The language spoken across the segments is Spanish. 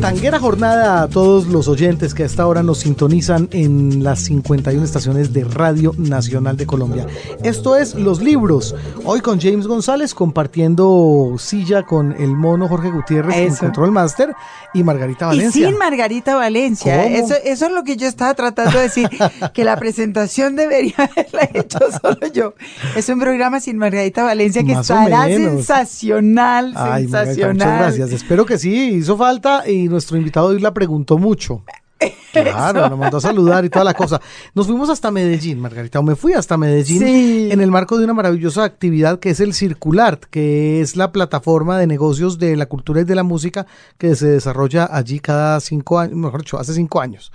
Tanguera jornada a todos los oyentes que a esta hora nos sintonizan en las 51 estaciones de Radio Nacional de Colombia. Esto es Los Libros. Hoy con James González compartiendo silla con el mono Jorge Gutiérrez en Control Master y Margarita Valencia. Y sin Margarita Valencia. Eso, eso es lo que yo estaba tratando de decir, que la presentación debería haberla hecho solo yo. Es un programa sin Margarita Valencia que estará sensacional, sensacional. muchas gracias. Espero que sí, hizo falta y nuestro invitado hoy la preguntó mucho. Claro, nos mandó a saludar y toda la cosa. Nos fuimos hasta Medellín, Margarita, o me fui hasta Medellín en el marco de una maravillosa actividad que es el Circular, que es la plataforma de negocios de la cultura y de la música que se desarrolla allí cada cinco años, mejor dicho, hace cinco años.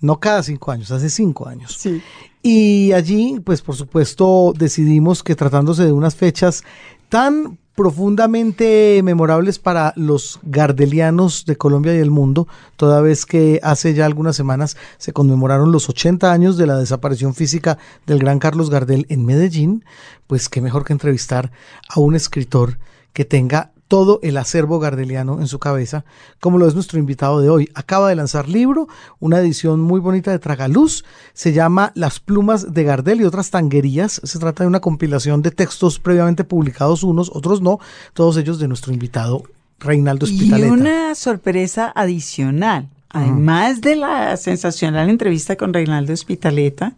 No cada cinco años, hace cinco años. Sí. Y allí, pues por supuesto, decidimos que tratándose de unas fechas tan profundamente memorables para los gardelianos de Colombia y el mundo, toda vez que hace ya algunas semanas se conmemoraron los 80 años de la desaparición física del gran Carlos Gardel en Medellín, pues qué mejor que entrevistar a un escritor que tenga todo el acervo gardeliano en su cabeza, como lo es nuestro invitado de hoy. Acaba de lanzar libro, una edición muy bonita de Tragaluz, se llama Las plumas de Gardel y otras tanguerías. Se trata de una compilación de textos previamente publicados, unos, otros no, todos ellos de nuestro invitado Reinaldo Spitaleta. Y una sorpresa adicional, además de la sensacional entrevista con Reinaldo Spitaleta,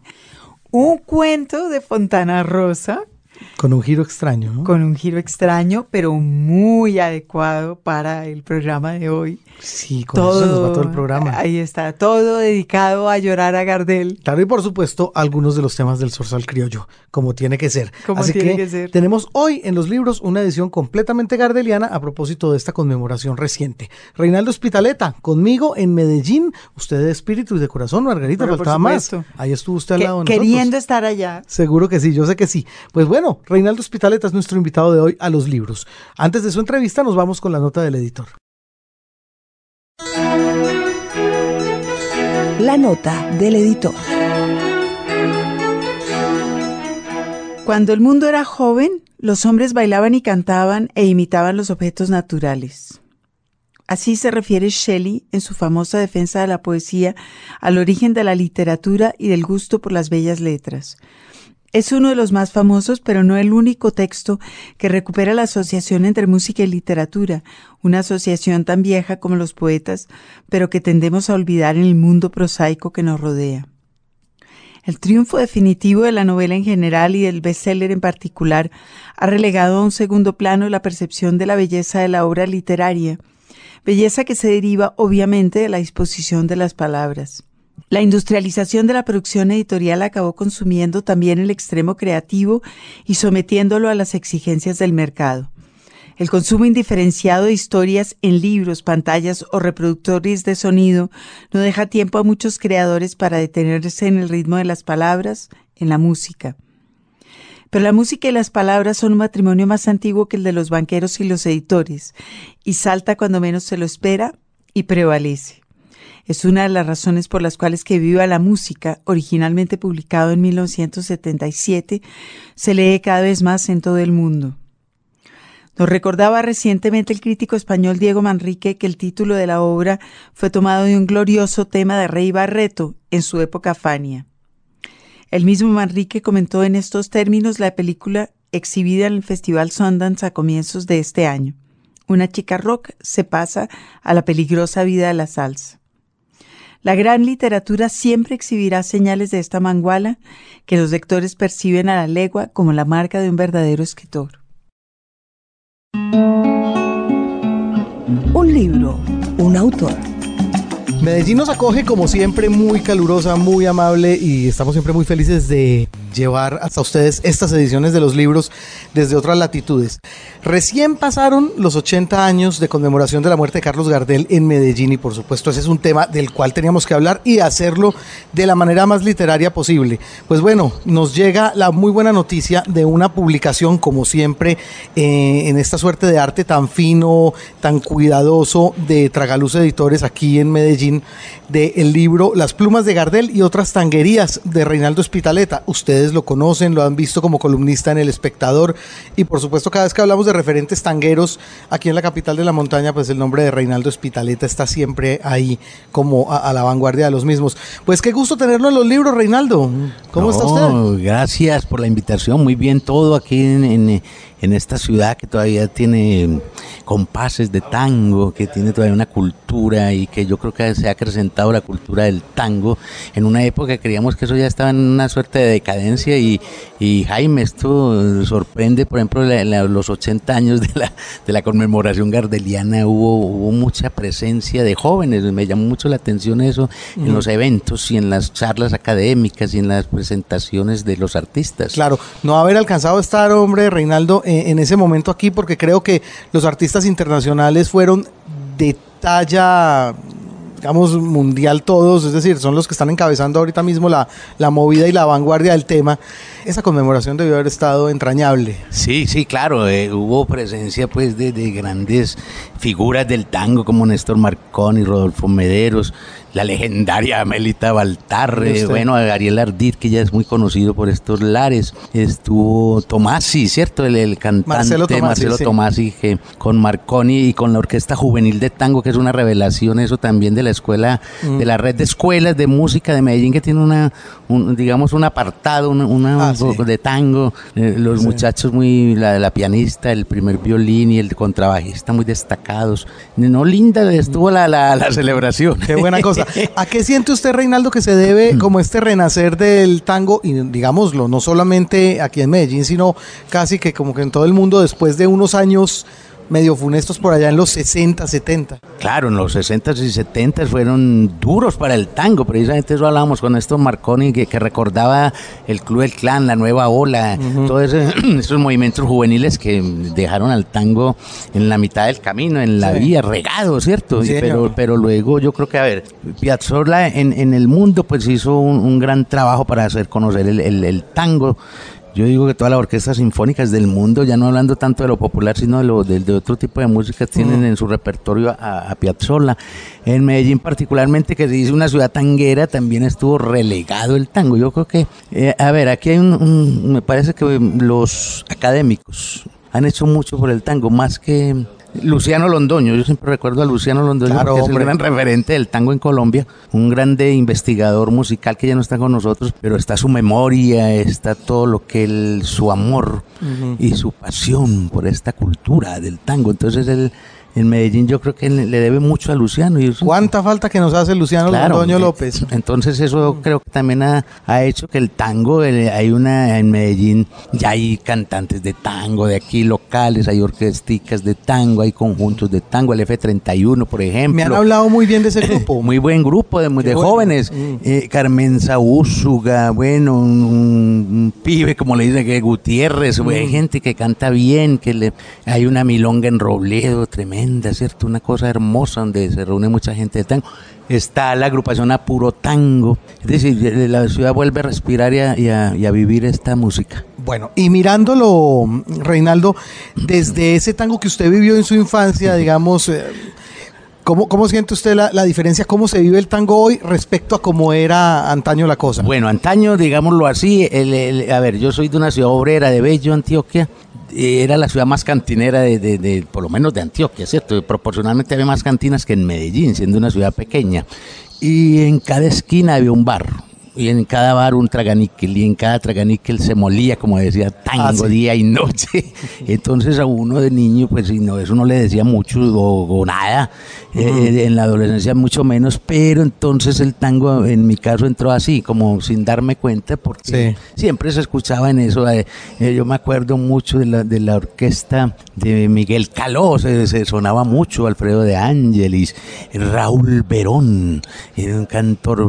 un cuento de Fontana Rosa con un giro extraño, ¿no? Con un giro extraño, pero muy adecuado para el programa de hoy. Sí, con todo, eso nos va todo el programa. Ahí está, todo dedicado a llorar a Gardel. Claro, y por supuesto, algunos de los temas del Zorzal Criollo, como tiene que ser. Como Así tiene que, que ser. tenemos hoy en los libros una edición completamente gardeliana a propósito de esta conmemoración reciente. Reinaldo Hospitaleta, conmigo en Medellín, usted de espíritu y de corazón, Margarita, Pero faltaba más. Ahí estuvo usted al Que- lado de nosotros. queriendo estar allá. Seguro que sí, yo sé que sí. Pues bueno, Reinaldo Hospitaleta es nuestro invitado de hoy a los libros. Antes de su entrevista nos vamos con la nota del editor. La nota del editor. Cuando el mundo era joven, los hombres bailaban y cantaban e imitaban los objetos naturales. Así se refiere Shelley en su famosa defensa de la poesía al origen de la literatura y del gusto por las bellas letras. Es uno de los más famosos, pero no el único texto que recupera la asociación entre música y literatura, una asociación tan vieja como los poetas, pero que tendemos a olvidar en el mundo prosaico que nos rodea. El triunfo definitivo de la novela en general y del bestseller en particular ha relegado a un segundo plano la percepción de la belleza de la obra literaria, belleza que se deriva obviamente de la disposición de las palabras. La industrialización de la producción editorial acabó consumiendo también el extremo creativo y sometiéndolo a las exigencias del mercado. El consumo indiferenciado de historias en libros, pantallas o reproductores de sonido no deja tiempo a muchos creadores para detenerse en el ritmo de las palabras, en la música. Pero la música y las palabras son un matrimonio más antiguo que el de los banqueros y los editores, y salta cuando menos se lo espera y prevalece. Es una de las razones por las cuales que Viva la Música, originalmente publicado en 1977, se lee cada vez más en todo el mundo. Nos recordaba recientemente el crítico español Diego Manrique que el título de la obra fue tomado de un glorioso tema de Rey Barreto en su época Fania. El mismo Manrique comentó en estos términos la película exhibida en el Festival Sundance a comienzos de este año. Una chica rock se pasa a la peligrosa vida de la salsa. La gran literatura siempre exhibirá señales de esta manguala que los lectores perciben a la legua como la marca de un verdadero escritor. Un libro, un autor. Medellín nos acoge como siempre muy calurosa, muy amable y estamos siempre muy felices de llevar hasta ustedes estas ediciones de los libros desde otras latitudes. Recién pasaron los 80 años de conmemoración de la muerte de Carlos Gardel en Medellín y por supuesto ese es un tema del cual teníamos que hablar y hacerlo de la manera más literaria posible. Pues bueno, nos llega la muy buena noticia de una publicación como siempre eh, en esta suerte de arte tan fino, tan cuidadoso de Tragaluz Editores aquí en Medellín del libro Las plumas de Gardel y otras tanguerías de Reinaldo Espitaleta. Ustedes lo conocen, lo han visto como columnista en El Espectador y por supuesto cada vez que hablamos de referentes tangueros aquí en la capital de la montaña, pues el nombre de Reinaldo Espitaleta está siempre ahí como a, la vanguardia de los mismos. Pues qué gusto tenerlo en los libros, Reinaldo. ¿Cómo está usted? Gracias por la invitación, muy bien todo aquí en en esta ciudad que todavía tiene compases de tango, que tiene todavía una cultura y que yo creo que se ha acrecentado la cultura del tango en una época que creíamos que eso ya estaba en una suerte de decadencia y, y Jaime, esto sorprende, por ejemplo, los 80 años de la, de la conmemoración gardeliana hubo, hubo mucha presencia de jóvenes, me llamó mucho la atención eso en los eventos y en las charlas académicas y en las presentaciones de los artistas. Claro, no haber alcanzado a estar, hombre, Reinaldo, en ese momento aquí porque creo que los artistas internacionales fueron de talla digamos, mundial todos, es decir, son los que están encabezando ahorita mismo la, la, movida y la vanguardia del tema. Esa conmemoración debió haber estado entrañable. Sí, sí, claro, eh, hubo presencia pues de, de, grandes figuras del tango como Néstor Marconi, Rodolfo Mederos, la legendaria Melita Baltarre, bueno, Ariel Ardit, que ya es muy conocido por estos lares, estuvo Tomasi, ¿cierto? El, cantante Marcelo Tomasi, que con Marconi y con la Orquesta Juvenil de Tango, que es una revelación eso también de la escuela, mm. de la red de escuelas de música de Medellín, que tiene una, digamos, un apartado, una, ah, de tango, eh, los muchachos muy, la, la pianista, el primer violín y el contrabajista muy destacados. No, linda estuvo la, la, la celebración. Qué buena cosa. ¿A qué siente usted, Reinaldo, que se debe como este renacer del tango, y digámoslo, no solamente aquí en Medellín, sino casi que como que en todo el mundo, después de unos años medio funestos por allá en los 60, 70. Claro, en los 60 y 70 fueron duros para el tango, precisamente eso hablábamos con esto Marconi, que, que recordaba el Club del Clan, la Nueva Ola, todos esos movimientos juveniles que dejaron al tango en la mitad del camino, en la vía, regado, ¿cierto? pero, pero luego yo creo que, a ver, Piazzolla en, en el mundo pues hizo un, gran trabajo para hacer conocer el, el, el tango yo digo que todas las orquestas sinfónicas del mundo, ya no hablando tanto de lo popular, sino de, lo, de, otro tipo de música, tienen en su repertorio a, Piazzolla. En Medellín particularmente, que se dice una ciudad tanguera, también estuvo relegado el tango. Yo creo que, eh, a ver, aquí hay un, me parece que los académicos han hecho mucho por el tango, más que Luciano Londoño, yo siempre recuerdo a Luciano Londoño porque es el gran referente del tango en Colombia, un grande investigador musical que ya no está con nosotros, pero está su memoria, está todo lo que él, su amor y su pasión por esta cultura del tango. Entonces él en Medellín yo creo que le debe mucho a Luciano. Y ¿Cuánta falta que nos hace Luciano claro, López? Entonces eso creo que también ha, hecho que el tango, hay una en Medellín, ya hay cantantes de tango de aquí locales, hay orquesticas de tango, hay conjuntos de tango, el F31 por ejemplo. Me han hablado muy bien de ese grupo. muy buen grupo de, de jóvenes. Mm. Eh, Carmen Saúsuga, bueno, un, pibe como le dicen que Gutiérrez, hay mm. gente que canta bien, que le, hay una milonga en Robledo tremenda ¿cierto? Una cosa hermosa donde se reúne mucha gente de tango. Está la agrupación Apuro Tango. Es decir, la ciudad vuelve a respirar y a, vivir esta música. Bueno, y mirándolo, Reinaldo, desde ese tango que usted vivió en su infancia, digamos, eh, ¿Cómo, ¿Cómo, siente usted la, la, diferencia? ¿Cómo se vive el tango hoy respecto a cómo era antaño la cosa? Bueno, antaño, digámoslo así, a ver, yo soy de una ciudad obrera de Bello, Antioquia, era la ciudad más cantinera de, por lo menos de Antioquia, ¿cierto? Proporcionalmente había más cantinas que en Medellín, siendo una ciudad pequeña. Y en cada esquina había un bar y en cada bar un traganiquel y en cada traganiquel se molía, como decía, tango ah, día y noche. Entonces a uno de niño, pues no, eso no le decía mucho o, nada, eh, en la adolescencia mucho menos, pero entonces el tango en mi caso entró así, como sin darme cuenta, porque siempre se escuchaba en eso. Eh, eh, yo me acuerdo mucho de la, de la orquesta de Miguel Caló, se, sonaba mucho, Alfredo de Ángelis, Raúl Verón, era un cantor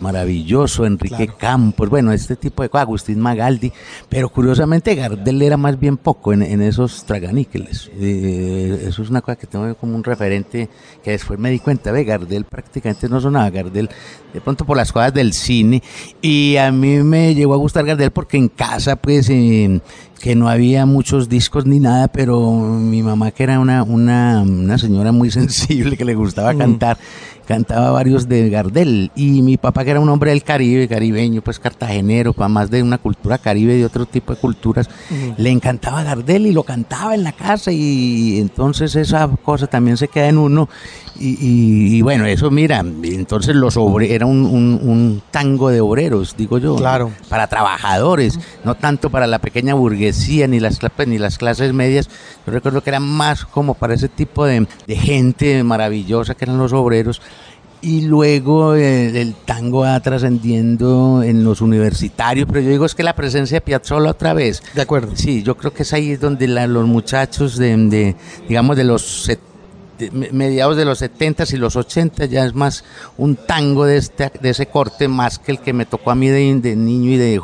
maravilloso maravilloso, Enrique Campos, bueno, este tipo de cosas, Agustín Magaldi, pero curiosamente Gardel era más bien poco en, en esos traganíqueles. Eh, eso es una cosa que tengo como un referente que después me di cuenta, ve, Gardel prácticamente no sonaba, Gardel de pronto por las cosas del cine, y a mí me llegó a gustar Gardel porque en casa, pues, eh, que no había muchos discos ni nada, pero mi mamá que era una, una, una señora muy sensible que le gustaba cantar, cantaba varios de Gardel y mi papá que era un hombre del Caribe, caribeño, pues cartagenero, para más de una cultura caribe y de otro tipo de culturas, le encantaba Gardel y lo cantaba en la casa y entonces esa cosa también se queda en uno y, y- y bueno, eso mira, entonces los obre, era un, un- un tango de obreros, digo yo, Claro. para trabajadores, no tanto para la pequeña burguesía ni las, ni las clases medias. Yo recuerdo que era más como para ese tipo de, de gente maravillosa que eran los obreros. Y luego eh, el tango va trascendiendo en los universitarios, pero yo digo es que la presencia de Piazzolla otra vez. De acuerdo. Sí, yo creo que es ahí donde la- los muchachos de, de, digamos, de los set- de- me- mediados de los 70 y los 80 ya es más un tango de, este, de ese corte más que el que me tocó a mí de, de niño y de,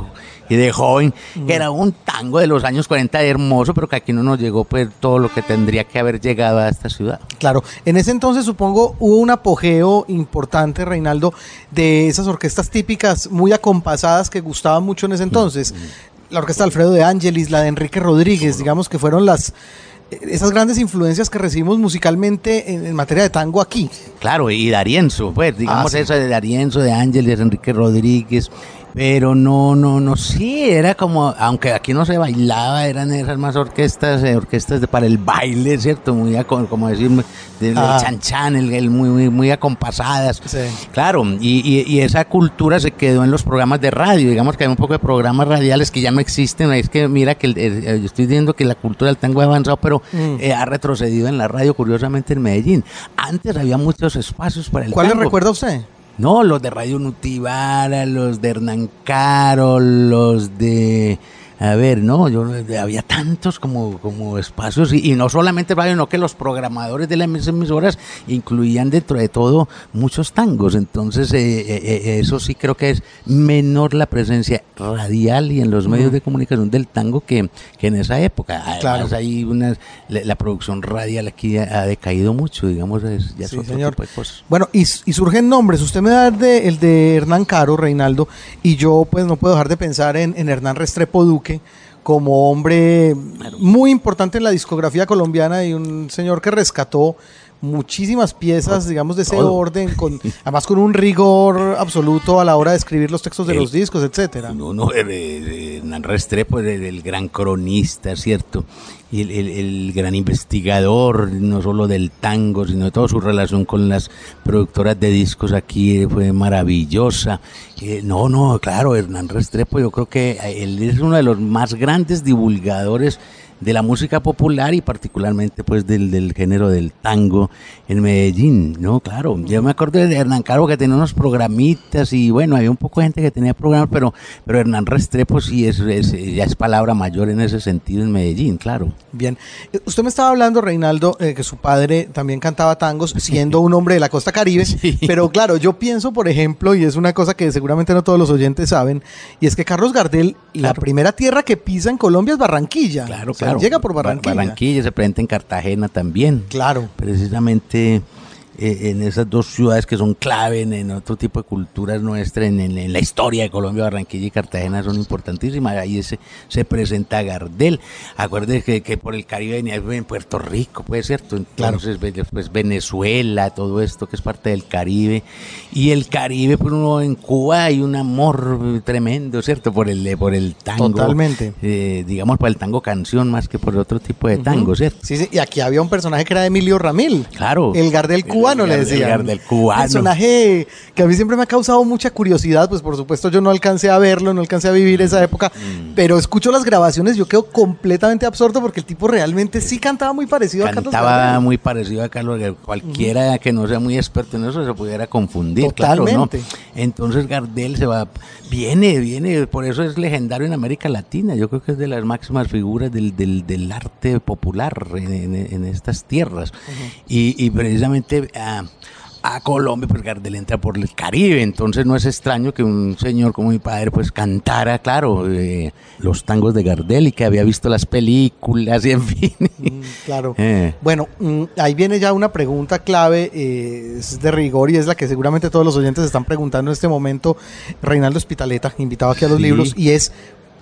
y de joven, que era un tango de los años 40 hermoso, pero que aquí no nos llegó pues todo lo que tendría que haber llegado a esta ciudad. Claro, en ese entonces supongo hubo un apogeo importante, Reinaldo, de esas orquestas típicas muy acompasadas que gustaban mucho en ese entonces. La orquesta de Alfredo de Ángelis, la de Enrique Rodríguez, digamos que fueron las esas grandes influencias que recibimos musicalmente en, en materia de tango aquí. Claro, y Darienzo, pues, digamos Ah, sí. eso de Darienzo, de Ángeles, Enrique Rodríguez, pero no, no, no, sí, era como, aunque aquí no se bailaba, eran esas más orquestas, eh, orquestas de, para el baile, ¿cierto? Muy, como decir, del Ah. chan chan, el, el muy, muy, muy acompasadas. Sí. Claro, y, y- y esa cultura se quedó en los programas de radio, digamos que hay un poco de programas radiales que ya no existen, es que mira que el- yo estoy diciendo que la cultura del tango ha avanzado, pero Mm. eh, ha retrocedido en la radio, curiosamente en Medellín. Antes había muchos espacios para el ¿Cuál le tango. recuerda a usted? No, los de Radio Nutibara, los de Hernán Caro, los de... A ver, no, yo había tantos como, como espacios y, y no solamente radio, sino que los programadores de las emisoras incluían dentro de todo muchos tangos. Entonces, eh, eh, eh, eso sí creo que es menor la presencia radial y en los medios de comunicación del tango que, que en esa época. Además, Claro. hay una, la, la producción radial aquí ha, ha decaído mucho, digamos, es, ya es Sí, otro señor. tipo de cosas. Bueno, y, y surgen nombres. Usted me da el de, el de Hernán Caro, Reinaldo, y yo pues no puedo dejar de pensar en, en Hernán Restrepo Duque como hombre muy importante en la discografía colombiana y un señor que rescató muchísimas piezas, digamos, de ese Todo. orden, con, además con un rigor absoluto a la hora de escribir los textos de El- los discos, etcétera. No, no, eh, Hernán Restrepo, el, el gran cronista, ¿cierto? El, el- gran investigador, no solo del tango, sino de toda su relación con las productoras de discos aquí eh, fue maravillosa. Eh, no, no, claro, Hernán Restrepo, yo creo que eh, él es uno de los más grandes divulgadores de la música popular y particularmente pues del, género del tango en Medellín, ¿no? Claro, yo me acuerdo de Hernán Caro que tenía unos programitas y bueno, había un poco de gente que tenía programas, pero, pero Hernán Restrepo sí es- ya es palabra mayor en ese sentido en Medellín, claro. Bien. Eh, Usted me estaba hablando, Reinaldo, eh, que su padre también cantaba tangos, siendo un hombre de la costa caribe. Sí. Pero claro, yo pienso, por ejemplo, y es una cosa que seguramente no todos los oyentes saben, y es que Carlos Gardel, la primera tierra que pisa en Colombia es Barranquilla. Claro, O sea, claro. Llega por Ba- Barranquilla. Barranquilla se presenta en Cartagena también. Claro. precisamente eh, en esas dos ciudades que son clave en, en otro tipo de culturas nuestras, en, en- en la historia de Colombia, Barranquilla y Cartagena son importantísimas. Ahí se, se presenta Gardel. Acuérdense que, que por el Caribe venía en Puerto Rico, pues cierto. Entonces, ve- después Venezuela, todo esto que es parte del Caribe. Y el Caribe, pues uno en Cuba hay un amor tremendo, ¿cierto? Por el, por el tango. Totalmente. eh, digamos, por el tango canción más que por otro tipo de tango, ¿cierto? Sí, sí, y aquí había un personaje que era Emilio Ramil. Claro. El Gardel El cubano, le decían. El Gardel cubano. personaje que a mí siempre me ha causado mucha curiosidad, pues por supuesto yo no alcancé a verlo, no alcancé a vivir esa época, Mm. pero escucho las grabaciones, yo quedo completamente absorto porque el tipo realmente sí cantaba muy parecido a Carlos Cantaba muy parecido a Carlos Gardel. Cualquiera que no sea muy experto en eso se pudiera confundir, claro, ¿no? Totalmente. Entonces Gardel se va, viene, viene, por eso es legendario en América Latina. Yo creo que es de las máximas figuras del, del, del arte popular en, en- en estas tierras. y, y precisamente a Colombia, pues Gardel entra por el Caribe, entonces no es extraño que un señor como mi padre pues cantara, claro, eh, los tangos de Gardel y que había visto las películas y en fin. Mm, claro. Eh. Bueno, mm, ahí viene ya una pregunta clave, eh, es de rigor y es la que seguramente todos los oyentes están preguntando en este momento. Reinaldo Hospitaleta, invitado aquí a los Sí. libros, y es,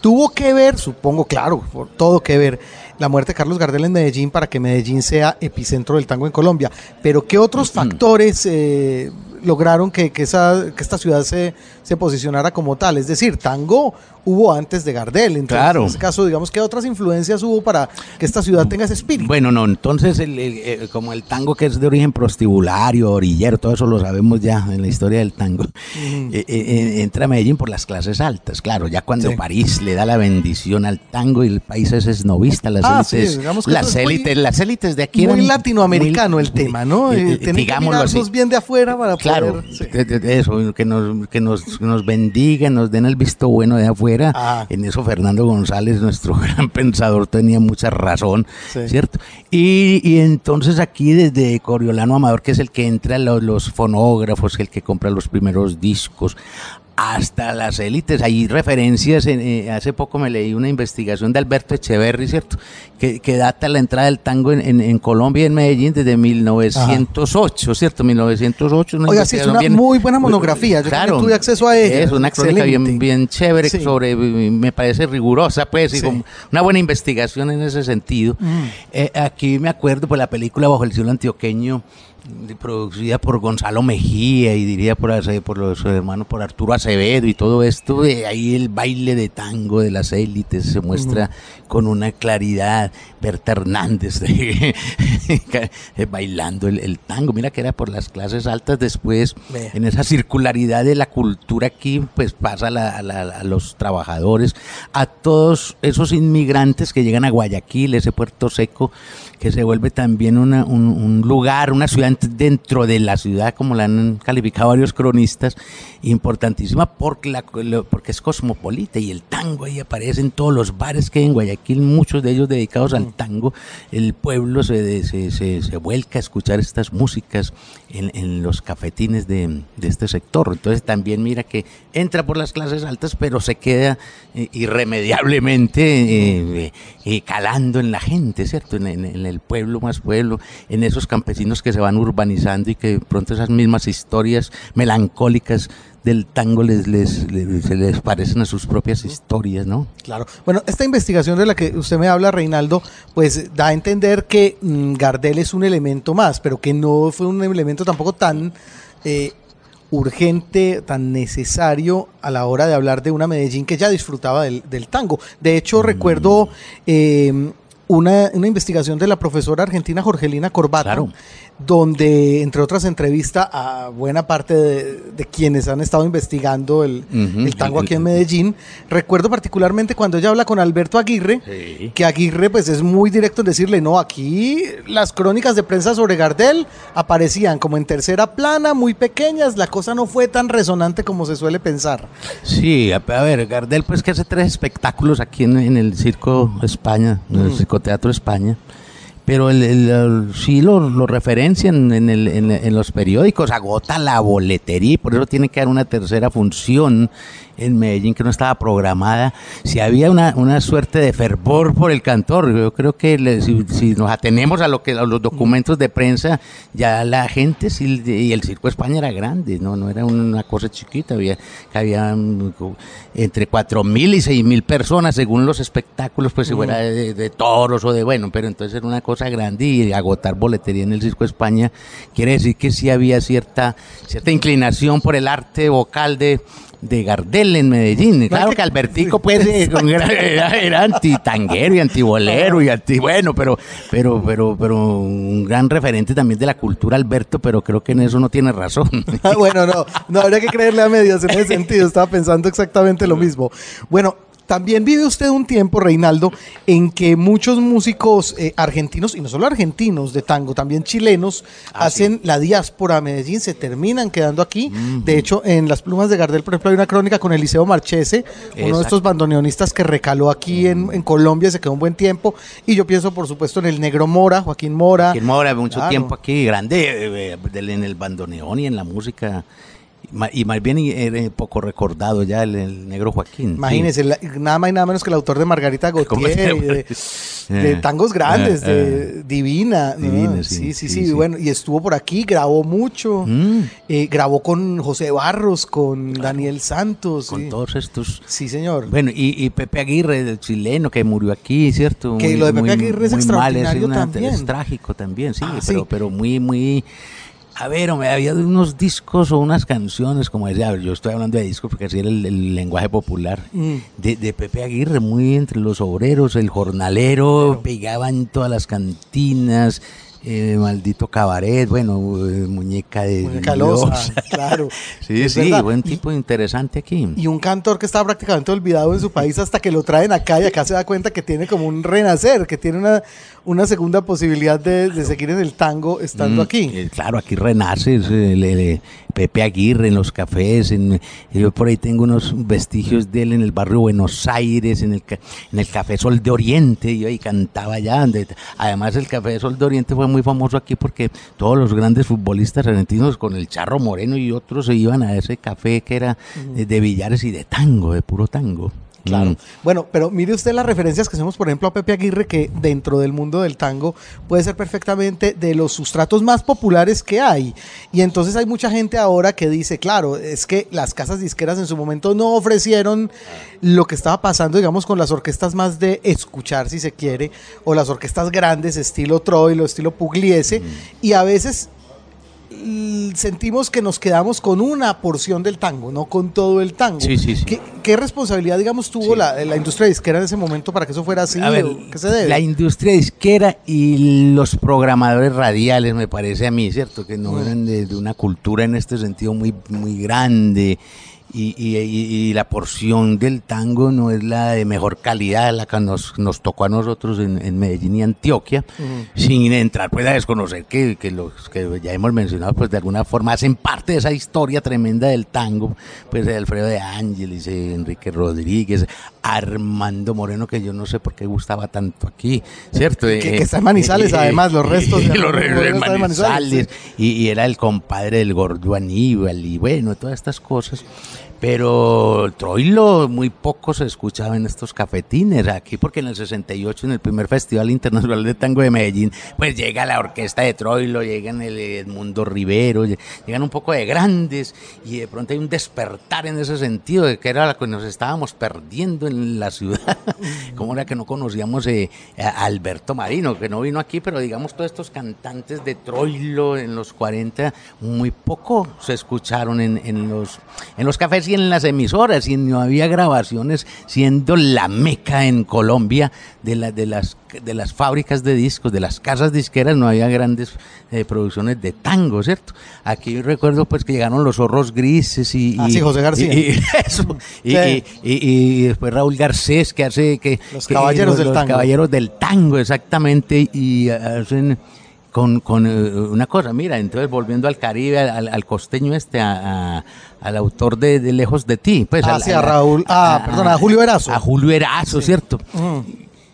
¿tuvo que ver, supongo, claro, por todo que ver, la muerte de Carlos Gardel en Medellín para que Medellín sea epicentro del tango en Colombia? Pero ¿qué otros factores eh, lograron que, que esa, que esta ciudad se, se posicionara como tal? Es decir, tango hubo antes de Gardel, entonces Claro. en ese caso, digamos, ¿qué otras influencias hubo para que esta ciudad tenga ese espíritu? Bueno, no, entonces el- el- eh, como el tango que es de origen prostibulario, orillero, todo eso lo sabemos ya en la historia del tango, eh, eh, eh, entra a Medellín por las clases altas, claro, ya cuando Sí. París le da la bendición al tango y el país es esnovista, las Ah, élites, que las muy- élites, las élites de aquí muy eran latinoamericano muy- el tema, ¿no? eh, tienen que digámoslo así. bien de afuera para Claro, poder... sí. eso, que nos, que nos, nos bendigan, nos den el visto bueno de afuera. Ah. En eso Fernando González, nuestro gran pensador, tenía mucha razón, Sí. ¿cierto? Y, y entonces aquí desde Coriolano Amador, que es el que entra, los, los fonógrafos, el que compra los primeros discos, hasta las élites. Hay referencias, en, eh, hace poco me leí una investigación de Alberto Echeverry, ¿cierto? Que, que data la entrada del tango en, en- en Colombia y en Medellín desde 1908, ¿cierto? 1908. una Oiga, sí, es una bien- muy buena monografía. Yo también tuve acceso a ella. Es una crónica bien, Excelente. bien chévere, Sí. sobre, me parece rigurosa, pues, y con una buena investigación en ese sentido. Mm. Eh, aquí me acuerdo por la película Bajo el cielo antioqueño, producida por Gonzalo Mejía y diría por, por los hermanos, por Arturo Acevedo y todo esto, eh, ahí el baile de tango de las élites se muestra con una claridad. Berta Hernández eh, bailando el, el tango, mira que era por las clases altas después, Vea. en esa circularidad de la cultura aquí, pues pasa la- a la- a los trabajadores, a todos esos inmigrantes que llegan a Guayaquil, ese puerto seco, que se vuelve también una- un, un lugar, una ciudad ent- dentro de la ciudad, como la han calificado varios cronistas, importantísima porque, la- porque es cosmopolita y el tango ahí aparece en todos los bares que hay en Guayaquil, muchos de ellos dedicados al tango. El pueblo se, se, se- se vuelca a escuchar estas músicas en, en los cafetines de, este sector. Entonces también mira que entra por las clases altas, pero se queda eh, irremediablemente eh, eh, calando en la gente, ¿cierto? En el pueblo más pueblo, en esos campesinos que se van urbanizando y que de pronto esas mismas historias melancólicas del tango les, les, les- se les parecen a sus propias historias, ¿no? Claro. Bueno, esta investigación de la que usted me habla, Reinaldo, pues da a entender que mm, Gardel es un elemento más, pero que no fue un elemento tampoco tan eh, urgente, tan necesario a la hora de hablar de una Medellín que ya disfrutaba del, del tango. De hecho, recuerdo eh, una, una investigación de la profesora argentina Jorgelina Corbata, Claro. Donde, entre otras, entrevista a buena parte de, de quienes han estado investigando el, tango aquí en el- Medellín. Recuerdo particularmente cuando ella habla con Alberto Aguirre, Sí. que Aguirre pues es muy directo en decirle, no, aquí las crónicas de prensa sobre Gardel aparecían como en tercera plana, muy pequeñas, la cosa no fue tan resonante como se suele pensar. Sí, a, a ver, Gardel pues que hace tres espectáculos aquí en, en el Circo España, en el Circoteatro España, pero el, el- el- sí lo, lo referencian en, el- en- en los periódicos, agota la boletería y por eso tiene que haber una tercera función en Medellín que no estaba programada. Si había una, una suerte de fervor por el cantor, yo creo que le- si, si nos atenemos a lo que a los documentos de prensa, ya la gente sí, y el Circo España era grande, no, no era una cosa chiquita, había, había mm, entre cuatro mil y seis mil personas según los espectáculos, pues si fuera de, de toros o de bueno, pero entonces era una cosa grande y agotar boletería en el Circo España quiere decir que sí había cierta, cierta inclinación por el arte vocal de de Gardel en Medellín. Claro que- Albertico pues eh, era, era, era antitanguero y antibolero y anti bueno, pero pero pero pero un gran referente también de la cultura Alberto, pero creo que en eso no tiene razón. Ah, bueno, no, no habría que creerle a medias en ese sentido, estaba pensando exactamente lo mismo. Bueno, también vive usted un tiempo, Reinaldo, en que muchos músicos eh, argentinos, y no solo argentinos de tango, también chilenos, Ah, hacen la diáspora a Medellín, se terminan quedando aquí. De hecho, en Las Plumas de Gardel, por ejemplo, hay una crónica con Eliseo Marchese, uno de estos bandoneonistas que recaló aquí en, en Colombia, se quedó un buen tiempo. Y yo pienso, por supuesto, en el Negro Mora, Joaquín Mora. Joaquín Mora, mucho Claro. tiempo aquí, grande eh, eh, en el bandoneón y en la música. Y más bien eh, poco recordado ya el, el negro Joaquín. Imagínese, la- nada más y nada menos que el autor de Margarita ¿Cómo se Gautier, llama? de, de Eh, tangos grandes, eh, de Divina. Divina, sí, sí, sí, sí, sí, sí. Bueno, y estuvo por aquí, grabó mucho. Mm, eh, grabó con José Barros, con Daniel Santos. con sí. todos estos. Sí, señor. Bueno, y, y Pepe Aguirre, el chileno que murió aquí, ¿cierto? Que lo de Pepe Aguirre es muy mal, extraordinario una- también. Es trágico también, sí, Ah, pero, sí. pero muy, muy... A ver, hombre, había unos discos o unas canciones, como decía, yo estoy hablando de discos porque así era el, el lenguaje popular, Mm. de, de Pepe Aguirre, muy entre los obreros, el jornalero, pegaba en todas las cantinas, eh, maldito cabaret, bueno, eh, muñeca de Muñeca Dios. losa, claro. Sí, sí, verdad. buen Y- tipo interesante aquí. Y un cantor que estaba prácticamente olvidado en su país hasta que lo traen acá y acá se da cuenta que tiene como un renacer, que tiene una, una segunda posibilidad de, de seguir en el tango estando Mm, aquí. eh, claro, aquí renace es, el- el- Pepe Aguirre en los cafés. En, yo por ahí tengo unos vestigios de él en el barrio Buenos Aires, en el, en el Café Sol de Oriente. Yo ahí cantaba allá. de- además, el Café Sol de Oriente fue muy famoso aquí porque todos los grandes futbolistas argentinos, con el Charro Moreno y otros, se iban a ese café que era de, de billares y de tango, de puro tango. Claro. Mm. Bueno, pero mire usted las referencias que hacemos, por ejemplo, a Pepe Aguirre, que dentro del mundo del tango puede ser perfectamente de los sustratos más populares que hay. Y entonces hay mucha gente ahora que dice, claro, es que las casas disqueras en su momento no ofrecieron lo que estaba pasando, digamos, con las orquestas más de escuchar, si se quiere, o las orquestas grandes, estilo Troilo, estilo Pugliese, y a veces sentimos que nos quedamos con una porción del tango, no con todo el tango. Sí, sí, sí. ¿Qué, qué responsabilidad, digamos, tuvo Sí. la, la industria disquera en ese momento para que eso fuera así? A ver, ¿Qué se debe? la industria disquera y los programadores radiales, me parece a mí, ¿cierto? Que no eran de, de una cultura en este sentido muy, muy grande. Y, y- y- la porción del tango no es la de mejor calidad, la que nos, nos tocó a nosotros en, en Medellín y Antioquia, sin entrar pues a desconocer que, que los que ya hemos mencionado, pues de alguna forma hacen parte de esa historia tremenda del tango, pues de Alfredo de Ángeles, eh, Enrique Rodríguez, Armando Moreno, que yo no sé por qué gustaba tanto aquí, ¿cierto? Que- que está en Manizales, además, los restos de los restos de Manizales, y, y era el compadre del gordo Aníbal, y bueno, todas estas cosas. Pero Troilo muy poco se escuchaba en estos cafetines aquí, porque en el 68, en el primer Festival Internacional de Tango de Medellín, pues llega la orquesta de Troilo, llegan el Edmundo Rivero, lle- llegan un poco de grandes, y de pronto hay un despertar en ese sentido, de que era la que nos estábamos perdiendo en la ciudad, como era que no conocíamos eh, a Alberto Marino, que no vino aquí, pero digamos todos estos cantantes de Troilo en los 40, muy poco se escucharon en, en los, en los cafés en las emisoras, y no había grabaciones, siendo la meca en Colombia de, la, de, las, de las fábricas de discos, de las casas disqueras, no había grandes eh, producciones de tango, ¿cierto? Aquí recuerdo pues que llegaron los zorros grises y... Ah, y- sí, José García. y- y eso, y, Sí. después Raúl Garcés, que hace que... Los que- caballeros del los tango. caballeros del tango, exactamente, y hacen con, con eh, una cosa, mira, entonces volviendo al Caribe, al, al costeño este, a- a- al autor de, de Lejos de ti, pues Ah, al- sí, a Raúl- ah, perdón, a Julio Erazo. A Julio Erazo, ¿cierto? Mm.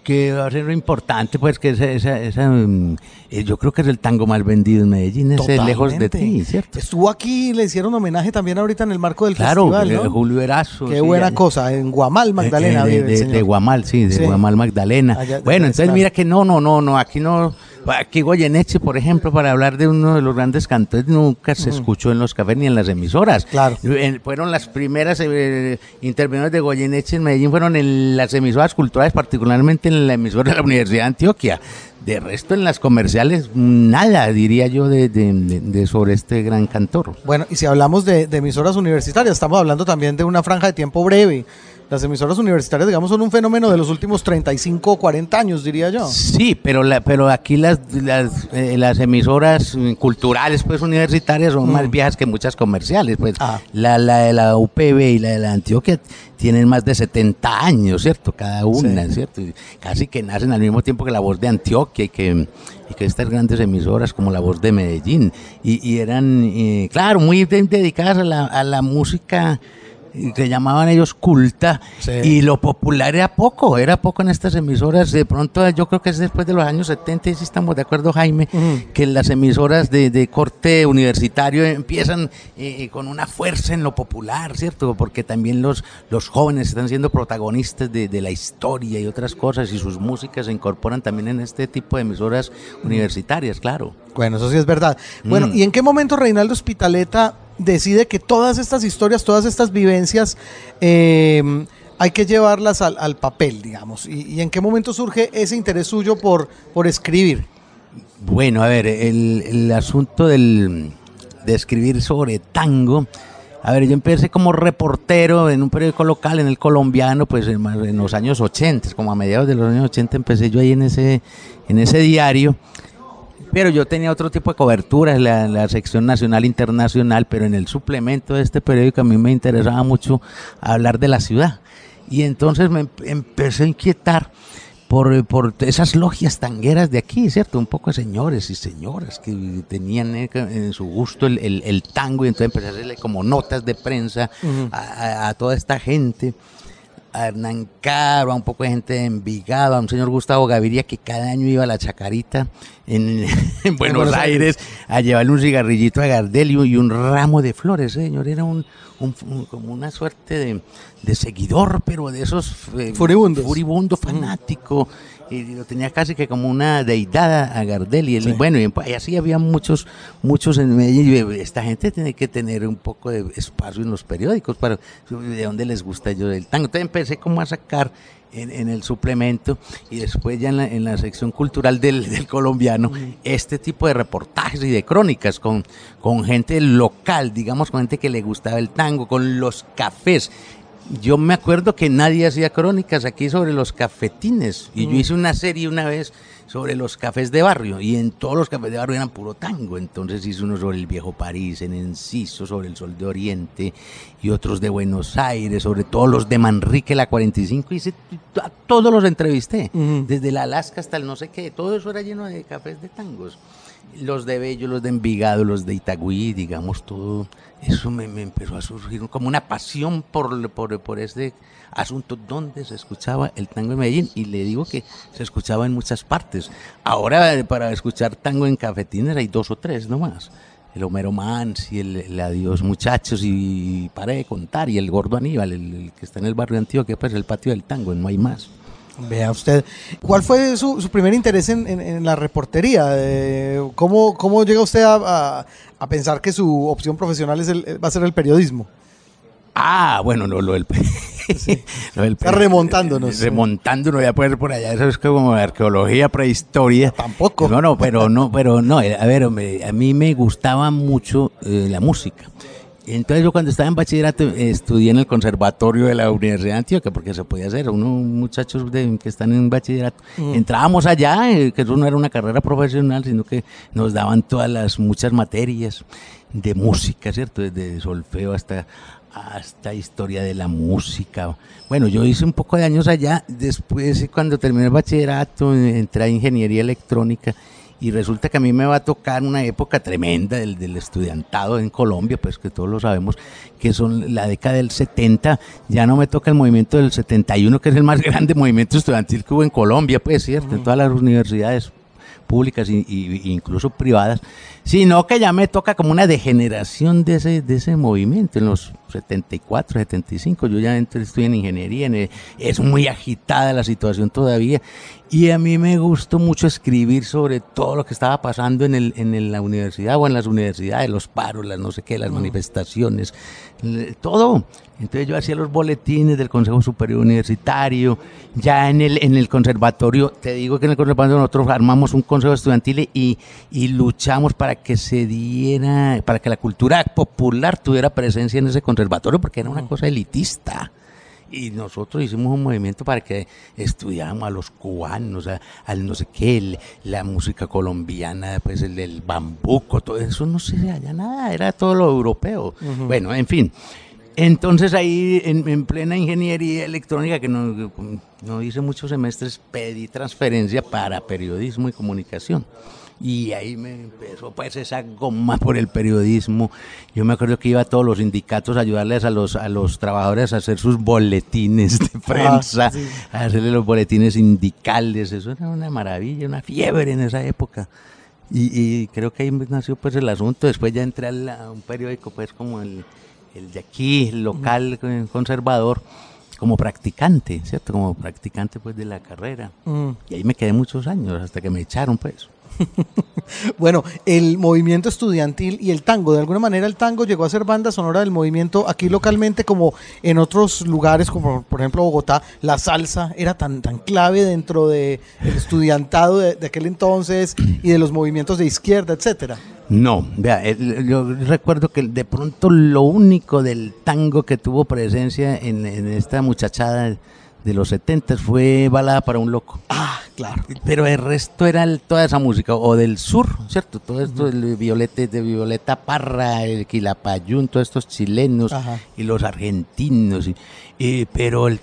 Que va a ser lo importante, pues que esa, esa, esa, mm, eh, yo creo que es el tango más vendido en Medellín, ese Lejos de ti, ¿cierto? Estuvo aquí, le hicieron homenaje también ahorita en el marco del Claro, festival, eh, ¿no? Julio Erazo. Qué sí, buena cosa, en Guamal, Magdalena, Eh, eh, vive de, el de- señor. de Guamal, sí, de Sí. Guamal Magdalena. Allá- bueno, entonces mira que no, no, no, no, aquí no, aquí Goyeneche, por ejemplo, para hablar de uno de los grandes cantores, nunca se escuchó en los cafés ni en las emisoras. Claro. Fueron las primeras eh, intervenciones de Goyeneche en Medellín, fueron en las emisoras culturales, particularmente en la emisora de la Universidad de Antioquia. De resto, en las comerciales, nada, diría yo, de, de- sobre este gran cantor. Bueno, y si hablamos de, de emisoras universitarias, estamos hablando también de una franja de tiempo breve, las emisoras universitarias, digamos, son un fenómeno de los últimos 35 o 40 años, diría yo. Sí, pero la, pero aquí las, las, eh, las emisoras culturales pues universitarias son más viejas que muchas comerciales. Pues Ah. la, la de la UPB y la de la Antioquia tienen más de 70 años, ¿cierto? Cada una, Sí. ¿cierto? Y casi que nacen al mismo tiempo que la voz de Antioquia y que, y que estas grandes emisoras como la voz de Medellín. Y, y eran, eh, claro, muy de- dedicadas a la, a la música que llamaban ellos culta Sí. y lo popular era poco, era poco en estas emisoras. De pronto, yo creo que es después de los años 70, y si estamos de acuerdo, Jaime, que las emisoras de, de corte universitario empiezan eh, con una fuerza en lo popular, ¿cierto? Porque también los, los jóvenes están siendo protagonistas de, de la historia y otras cosas, y sus músicas se incorporan también en este tipo de emisoras universitarias, claro. Bueno, eso sí es verdad. Bueno, Mm. ¿y en qué momento Reinaldo Spitaleta decide que todas estas historias, todas estas vivencias, eh, hay que llevarlas al, papel, digamos? ¿Y, en qué momento surge ese interés suyo por, por escribir? Bueno, a ver, el, el asunto del, de escribir sobre tango. A ver, yo empecé como reportero en un periódico local, en el colombiano, pues en, en los años 80, como a mediados de los años 80 empecé yo ahí en ese, en ese diario. Pero yo tenía otro tipo de cobertura, la, la sección nacional internacional, pero en el suplemento de este periódico a mí me interesaba mucho hablar de la ciudad. Y entonces me em- empecé a inquietar por, por esas logias tangueras de aquí, ¿cierto? Un poco de señores y señoras que tenían eh, en su gusto el, el- el tango y entonces empecé a hacerle como notas de prensa a toda esta gente a Hernán Caro, a un poco de gente de Envigado, a un señor Gustavo Gaviria que cada año iba a la Chacarita en, en Buenos Aires a llevarle un cigarrillito a Gardel y, un- ramo de flores, ¿eh, señor. Era un, un- un- como una suerte de, de seguidor, pero de esos eh, Furibundos. furibundo, fanático. Y lo tenía casi que como una deidad a Gardel. Y, él, bueno, y, y así había muchos, muchos en Medellín. Esta gente tiene que tener un poco de espacio en los periódicos para de dónde les gusta yo el tango. Entonces empecé como a sacar en, en el suplemento y después ya en la, en la sección cultural del, del colombiano este tipo de reportajes y de crónicas con, con gente local, digamos, con gente que le gustaba el tango, con los cafés. Yo me acuerdo que nadie hacía crónicas aquí sobre los cafetines y yo hice una serie una vez sobre los cafés de barrio y en todos los cafés de barrio eran puro tango. Entonces hice uno sobre el viejo París, en Enciso, sobre el Sol de Oriente y otros de Buenos Aires, sobre todos los de Manrique, la 45. Hice, a todos los entrevisté, Ujú. desde la Alaska hasta el no sé qué. Todo eso era lleno de cafés de tangos. Los de Bello, los de Envigado, los de Itagüí, digamos, todo eso me, me empezó a surgir como una pasión por, por, por este asunto donde se escuchaba el tango en Medellín y le digo que se escuchaba en muchas partes. Ahora eh, para escuchar tango en cafetines hay dos o tres nomás. El Homero Mansi, el, el Adiós Muchachos y para de contar, y el Gordo Aníbal, el, que está en el barrio Antioquia, pues el patio del tango, no hay más. Vea usted, ¿cuál fue su, su primer interés en, en- en la reportería? Eh, ¿cómo, ¿Cómo llega usted a, a- a pensar que su opción profesional es el- va a ser el periodismo? Ah, bueno, lo, lo del... lo del Está remontándonos. Remontándonos, ya puede por allá, eso es como arqueología, prehistoria. Tampoco. No, no, pero no, pero no, eh, a ver, hombre, a mí me gustaba mucho eh, la música. Entonces yo cuando estaba en bachillerato estudié en el conservatorio de la Universidad de Antioquia, porque se podía hacer, unos muchachos de- que están en bachillerato, entrábamos allá, eh, que eso no era una carrera profesional, sino que nos daban todas las muchas materias de música, ¿cierto? Desde solfeo hasta, hasta historia de la música. Bueno, yo hice un poco de años allá, después cuando terminé el bachillerato entré a ingeniería electrónica y resulta que a mí me va a tocar una época tremenda del, del estudiantado en Colombia, pues que todos lo sabemos, que son la década del 70, ya no me toca el movimiento del 71, que es el más grande movimiento estudiantil que hubo en Colombia, pues cierto, en todas las universidades públicas e incluso privadas, sino que ya me toca como una degeneración de ese, de ese movimiento en los 74, 75. Yo ya entré, estoy en ingeniería, en el- es muy agitada la situación todavía. Y a mí me gustó mucho escribir sobre todo lo que estaba pasando en, el, en la universidad o en las universidades, los paros, las no sé qué, las manifestaciones, todo. Entonces yo hacía los boletines del Consejo Superior Universitario, ya en el, en el conservatorio, te digo que en el conservatorio nosotros armamos un consejo estudiantil y, y luchamos para que se diera, para que la cultura popular tuviera presencia en ese conservatorio, porque era una cosa elitista. Y nosotros hicimos un movimiento para que estudiáramos a los cubanos, a- al no sé qué, el- la música colombiana, pues el del bambuco, todo eso no se halla nada, era todo lo europeo. Bueno, en fin. Entonces ahí en, en plena ingeniería electrónica, que no, no hice muchos semestres, pedí transferencia para periodismo y comunicación. Y ahí me empezó pues esa goma por el periodismo. Yo me acuerdo que iba a todos los sindicatos a ayudarles a los, a los trabajadores a hacer sus boletines de prensa, sí. a hacerle los boletines sindicales. Eso era una maravilla, una fiebre en esa época. Y, y creo que ahí nació pues el asunto. Después ya entré a, la- a un periódico pues como el, el de aquí, el local eh, conservador, como practicante, ¿cierto? Como practicante pues de la carrera. Mm. Y ahí me quedé muchos años hasta que me echaron pues. Bueno, el movimiento estudiantil y el tango, de alguna manera el tango llegó a ser banda sonora del movimiento aquí localmente como en otros lugares, como por ejemplo Bogotá, la salsa era tan, tan clave dentro del estudiantado de, de aquel entonces y de los movimientos de izquierda, etcétera. No, vea, el- yo recuerdo que de pronto lo único del tango que tuvo presencia en, en esta muchachada de los 70 fue Balada para un Loco. Ah, claro. Pero el resto era el- toda esa música, o del sur, ¿cierto? Todo esto, el Violeta, de Violeta Parra, el Quilapayún, todos estos chilenos Ajá. y los argentinos. y- y- pero el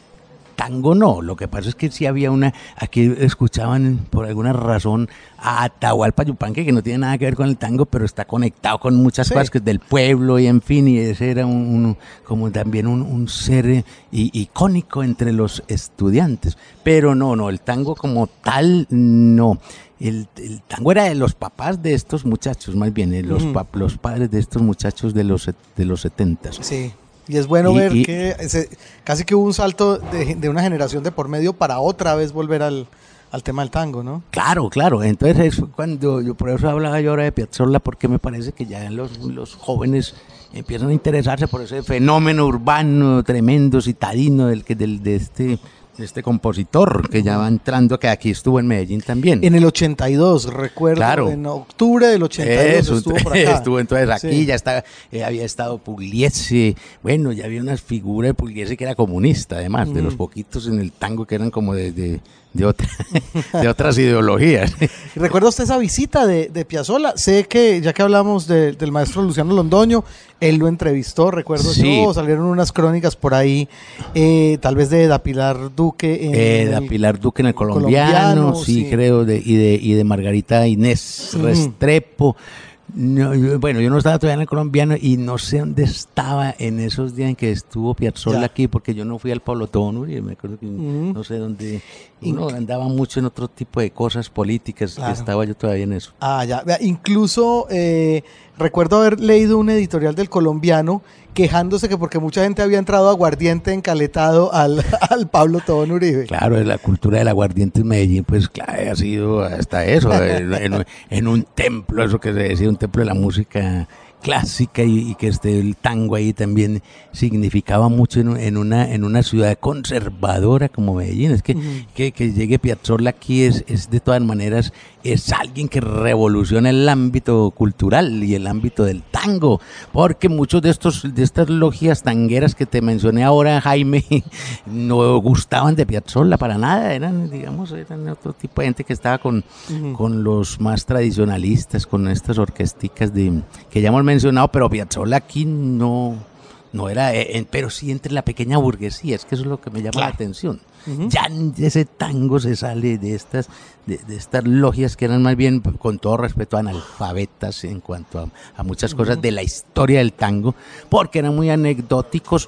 tango no, lo que pasa es que sí había una, aquí escuchaban por alguna razón a Atahualpa Yupanqui, que no tiene nada que ver con el tango, pero está conectado con muchas Sí. cosas que es del pueblo y en fin, y ese era un, un- como también un, un ser eh, icónico entre los estudiantes. Pero no, no, el tango como tal, no. El, el tango era de los papás de estos muchachos, más bien, eh, los, pap- los padres de estos muchachos de los, de los setentas. Sí. Y es bueno Y- ver y- que ese- casi que hubo un salto de, de una generación de por medio para otra vez volver al, al tema del tango, ¿no? Claro, claro. Entonces es cuando yo por eso hablaba yo ahora de Piazzolla porque me parece que ya los, los jóvenes empiezan a interesarse por ese fenómeno urbano tremendo citadino del que del de este este compositor que ya va entrando que aquí estuvo en Medellín también. En el 82, recuerdo, Claro. en octubre del 82 Eso, estuvo por acá. estuvo entonces aquí, Sí. ya está, eh, había estado Pugliese, bueno, ya había unas figuras de Pugliese que era comunista, además, de los poquitos en el tango que eran como de, de, de, otra- de otras ideologías. ¿Y ¿Recuerda usted esa visita de, de Piazzolla? Sé que, ya que hablamos de- del maestro Luciano Londoño, él lo entrevistó, recuerdo Sí. yo, salieron unas crónicas por ahí, eh, tal vez de Da Pilar Duque. en Eh, el- da Pilar Duque en el colombiano, colombiano, sí, sí. creo, de, y, de, y de Margarita Inés. Restrepo. No, yo- bueno, yo no estaba todavía en el colombiano y no sé dónde estaba en esos días en que estuvo Piazzolla Ya. aquí, porque yo no fui al Pablo Tonuri, me acuerdo que Ujú. no sé dónde. Uno andaba mucho en otro tipo de cosas políticas, Claro. estaba yo todavía en eso. Ah, ya. Vea, Incluso eh, recuerdo haber leído un editorial del colombiano quejándose que porque mucha gente había entrado aguardiente encaletado al, al Pablo Tobón Uribe. Claro, la cultura del aguardiente en Medellín, pues claro, ha sido hasta eso, en, en- en un templo, eso que se decía, un templo de la música clásica y, y que este, el tango ahí también significaba mucho en, en una, en una ciudad conservadora como Medellín. Es que, que, que llegue Piazzolla aquí es, es de todas maneras, es alguien que revoluciona el ámbito cultural y el ámbito del tango, porque muchos de estos de estas logias tangueras que te mencioné ahora, Jaime, no gustaban de Piazzolla para nada, eran, digamos, eran otro tipo de gente que estaba con, con los más tradicionalistas, con estas orquesticas de que ya hemos mencionado, pero Piazzolla aquí no no era, eh, pero sí entre la pequeña burguesía, es que eso es lo que me llama la atención. Ya ese tango se sale de estas, de, de estas logias que eran más bien, con todo respeto, analfabetas en cuanto a, a muchas cosas de la historia del tango, porque eran muy anecdóticos.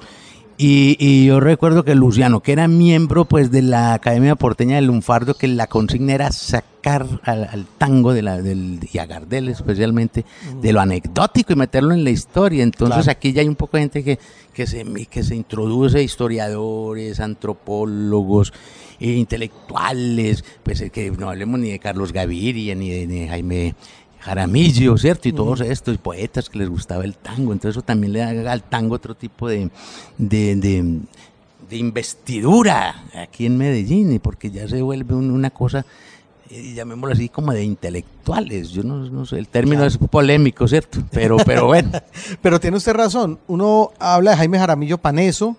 Y, y yo recuerdo que Luciano, que era miembro pues de la Academia Porteña del Lunfardo, que la consigna era sacar al, al tango de la, del, y a Gardel especialmente de lo anecdótico y meterlo en la historia. Entonces Claro. aquí ya hay un poco de gente que, que, se, que se introduce, historiadores, antropólogos, eh, intelectuales, pues eh, que no hablemos ni de Carlos Gaviria, ni de, ni de Jaime Jaramillo, ¿cierto? Y todos estos poetas que les gustaba el tango. Entonces eso también le da al tango otro tipo de, de, de- de investidura aquí en Medellín, y porque ya se vuelve un- una cosa, eh, llamémoslo así, como de intelectuales. Yo no, no sé, el término es polémico, ¿cierto? Pero, pero bueno. Pero tiene usted razón. Uno habla de Jaime Jaramillo Paneso,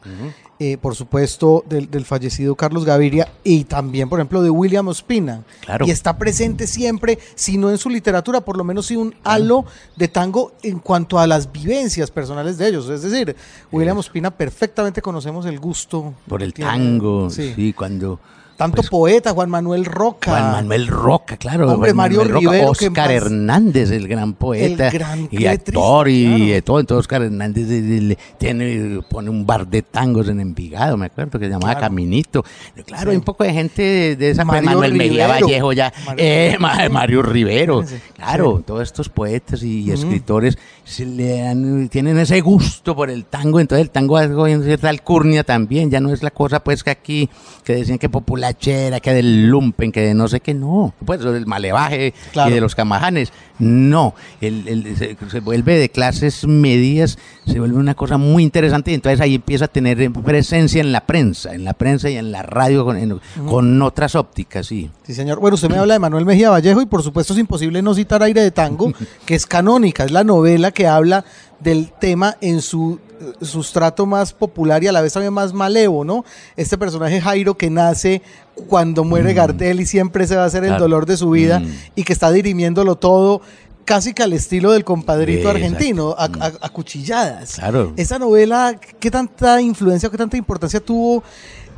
eh, por supuesto, del, del fallecido Carlos Gaviria y también, por ejemplo, de William Ospina. Claro. Y está presente siempre, si no en su literatura, por lo menos sí un halo de tango en cuanto a las vivencias personales de ellos. Es decir, William Ospina perfectamente conocemos el gusto. Por el tiene. tango, Sí. sí, cuando... Tanto pues, poeta, Juan Manuel Roca. Juan Manuel Roca, claro. Hombre, Juan Mario Manuel Roca, Rivero, Oscar Hernández, el gran poeta. El gran- y actor triste, y claro. todo. Entonces Oscar Hernández tiene, pone un bar de tangos en Envigado, me acuerdo, que se llamaba Claro. Caminito. Claro, Sí. hay un poco de gente de, de esa. Mario Manuel Mejía. Vallejo ya. Mario eh, Mario Rivero. Claro, Sí. todos estos poetas y, escritores se le han- tienen ese gusto por el tango. Entonces el tango algo en cierta alcurnia también. Ya no es la cosa pues que aquí, que decían que populachera, que del lumpen, que de no sé qué. No, pues del malevaje Claro. y de los camajanes. No, el, el- se, se vuelve de clases medias, se vuelve una cosa muy interesante y entonces ahí empieza a tener presencia en la prensa, en la prensa y en la radio con, en- con otras ópticas, sí. Sí, señor. Bueno, usted me habla de Manuel Mejía Vallejo y por supuesto es imposible no citar Aire de Tango, que es canónica, es la novela que habla del tema en su sustrato más popular y a la vez también más malevo, ¿no? Este personaje Jairo que nace cuando muere Gardel y siempre se va a hacer el dolor de su vida Mm. y que está dirimiéndolo todo casi que al estilo del compadrito argentino, a, Mm. a- a cuchilladas. Claro. Esa novela, ¿qué tanta influencia o qué tanta importancia tuvo,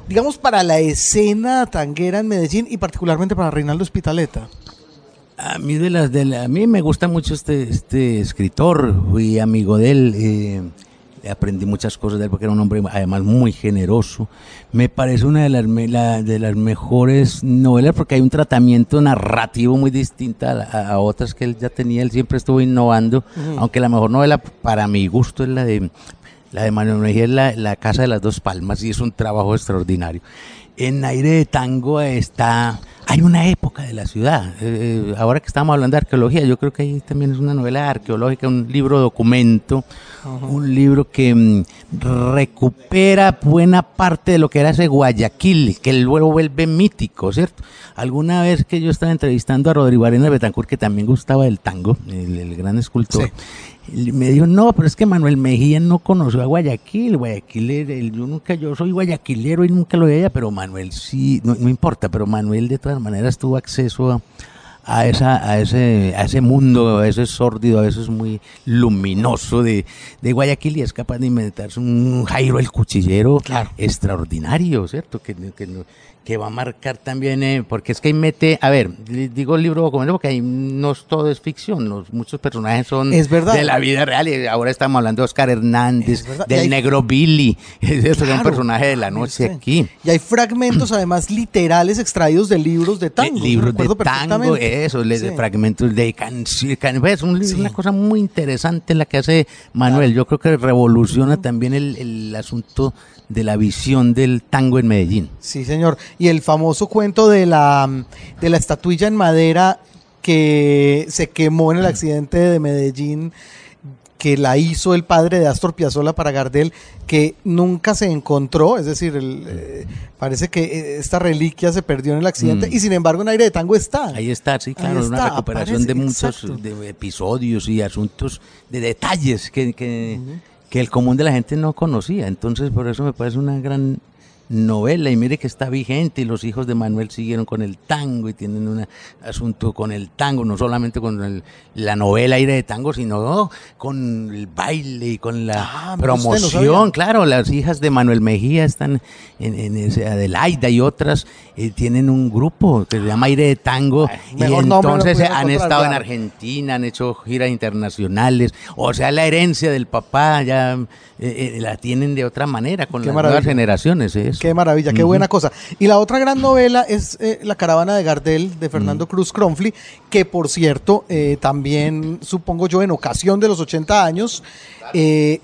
digamos, para la escena tanguera en Medellín y particularmente para Reinaldo Spitaleta? A mí de las de la- a mí me gusta mucho este este escritor, fui amigo de él, eh, aprendí muchas cosas de él porque era un hombre además muy generoso. Me parece una de las la- de las mejores novelas porque hay un tratamiento narrativo muy distinto a otras que él ya tenía, él siempre estuvo innovando, aunque la mejor novela para mi gusto es la de la de Manuel Mejía es la, la Casa de las Dos Palmas y es un trabajo extraordinario. En Aire de Tango está... Hay una época de la ciudad. eh, eh, ahora que estamos hablando de arqueología, yo creo que ahí también es una novela arqueológica, un libro documento, un libro que mm, recupera buena parte de lo que era ese Guayaquil, que luego vuelve mítico, ¿cierto? Alguna vez que yo estaba entrevistando a Rodrigo Arenas Betancourt, que también gustaba del tango, el, el gran escultor, y me dijo, no, pero es que Manuel Mejía no conoció a Guayaquil. Guayaquil, el- yo nunca, yo soy guayaquilero y nunca lo veía, pero Manuel sí, no, no importa, pero Manuel de todas maneras tuvo acceso a, a, esa, a, ese, a ese mundo, a veces sórdido, a veces muy luminoso de, de Guayaquil y es capaz de inventarse un Jairo el Cuchillero extraordinario, ¿cierto? Que, que, que va a marcar también, eh, porque es que ahí mete, a ver, digo libro documento porque ahí no es todo es ficción, los, muchos personajes son Es verdad. de la vida real y ahora estamos hablando de Oscar Hernández, del hay- negro Billy, ese es un Claro, personaje de la noche aquí. Y hay fragmentos además literales extraídos de libros de tango. Eh, libros de tango, eso, le- de Sí. fragmentos de canciones. Es un Sí. una cosa muy interesante la que hace Manuel. Yo creo que revoluciona también el, el asunto de la visión del tango en Medellín. Sí, señor. Y el famoso cuento de la, de la estatuilla en madera que se quemó en el accidente de Medellín, que la hizo el padre de Astor Piazzolla para Gardel, que nunca se encontró, es decir, el, eh, parece que eh, esta reliquia se perdió en el accidente Mm. y sin embargo en aire de tango está. Ahí está, sí, claro, Ahí una está, recuperación de muchos de episodios y asuntos, de detalles que, que, que el común de la gente no conocía. Entonces, por eso me parece una gran novela y mire que está vigente y los hijos de Manuel siguieron con el tango y tienen un asunto con el tango, no solamente con el- la novela Aire de Tango, sino con el baile y con la Ah, no promoción. Claro, las hijas de Manuel Mejía están en, en ese Adelaida y otras eh, tienen un grupo que se llama Aire de Tango y no entonces pudieron han estado en. Argentina, han hecho giras internacionales, o sea, la herencia del papá ya eh, eh, la tienen de otra manera con Qué las maravilla. nuevas generaciones. eso. Qué maravilla, qué buena cosa. Y la otra gran novela es eh, La caravana de Gardel de Fernando Cruz Cronfli, que por cierto, también supongo yo en ocasión de los 80 años, eh,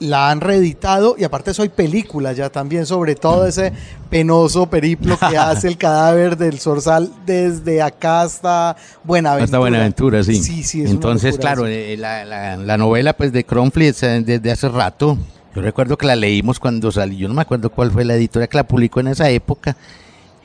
la han reeditado y aparte eso hay película ya también sobre todo ese penoso periplo que hace el cadáver del Zorzal desde acá hasta Buenaventura. Hasta Buenaventura, sí. Sí, sí, es Entonces, claro, eh, la, la- la novela pues de Cronfli es, eh, desde hace rato. Yo recuerdo que la leímos cuando salió, yo no me acuerdo cuál fue la editorial que la publicó en esa época.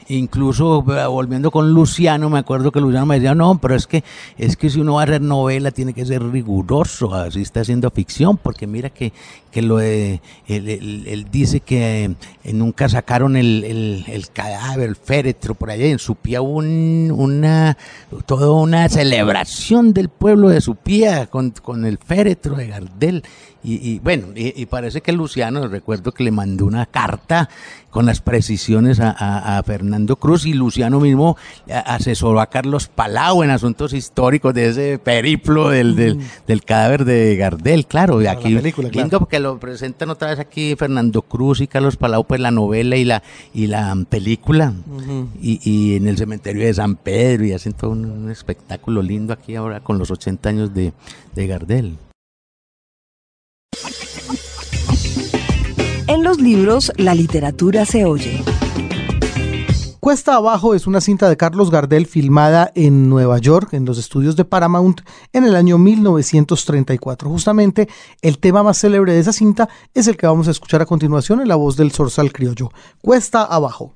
Incluso volviendo con Luciano, me acuerdo que Luciano me decía, no, pero es que, es que si uno va a hacer novela tiene que ser riguroso, así está haciendo ficción, porque mira que, que lo de, él, dice que eh, nunca sacaron el, el- cadáver, el féretro por allá, en Supía hubo un- una, toda una celebración del pueblo de Supía con, con el féretro de Gardel. Y, y bueno, y, y parece que Luciano, recuerdo que le mandó una carta con las precisiones a, a- a Fernando Cruz y Luciano mismo a- asesoró a Carlos Palau en asuntos históricos de ese periplo del, del, del cadáver de Gardel, claro, y aquí película, claro. lindo porque lo presentan otra vez aquí Fernando Cruz y Carlos Palau, pues la novela y la, y la película, y, y en el cementerio de San Pedro, y hacen todo un, un espectáculo lindo aquí ahora con los 80 años de, de Gardel. En los libros, la literatura se oye. Cuesta Abajo es una cinta de Carlos Gardel filmada en Nueva York, en los estudios de Paramount, en el año 1934. Justamente el tema más célebre de esa cinta es el que vamos a escuchar a continuación en la voz del zorzal criollo. Cuesta Abajo.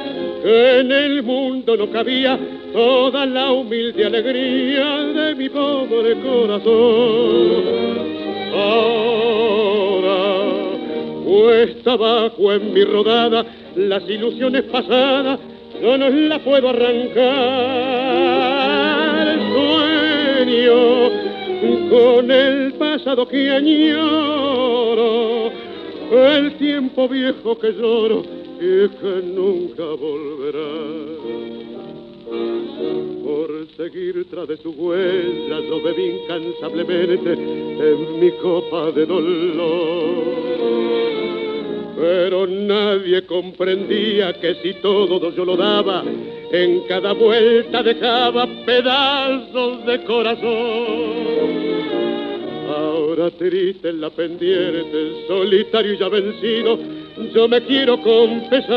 en el mundo no cabía toda la humilde alegría de mi pobre corazón. Ahora cuesta abajo en mi rodada las ilusiones pasadas, yo no las puedo arrancar. Sueño con el pasado que añoro, el tiempo viejo que lloro y que nunca volverá. Por seguir tras de su huella yo bebí incansablemente en mi copa de dolor. Pero nadie comprendía que si todo yo lo daba, en cada vuelta dejaba pedazos de corazón. Ahora triste en la pendiente, solitario y ya vencido, yo me quiero confesar.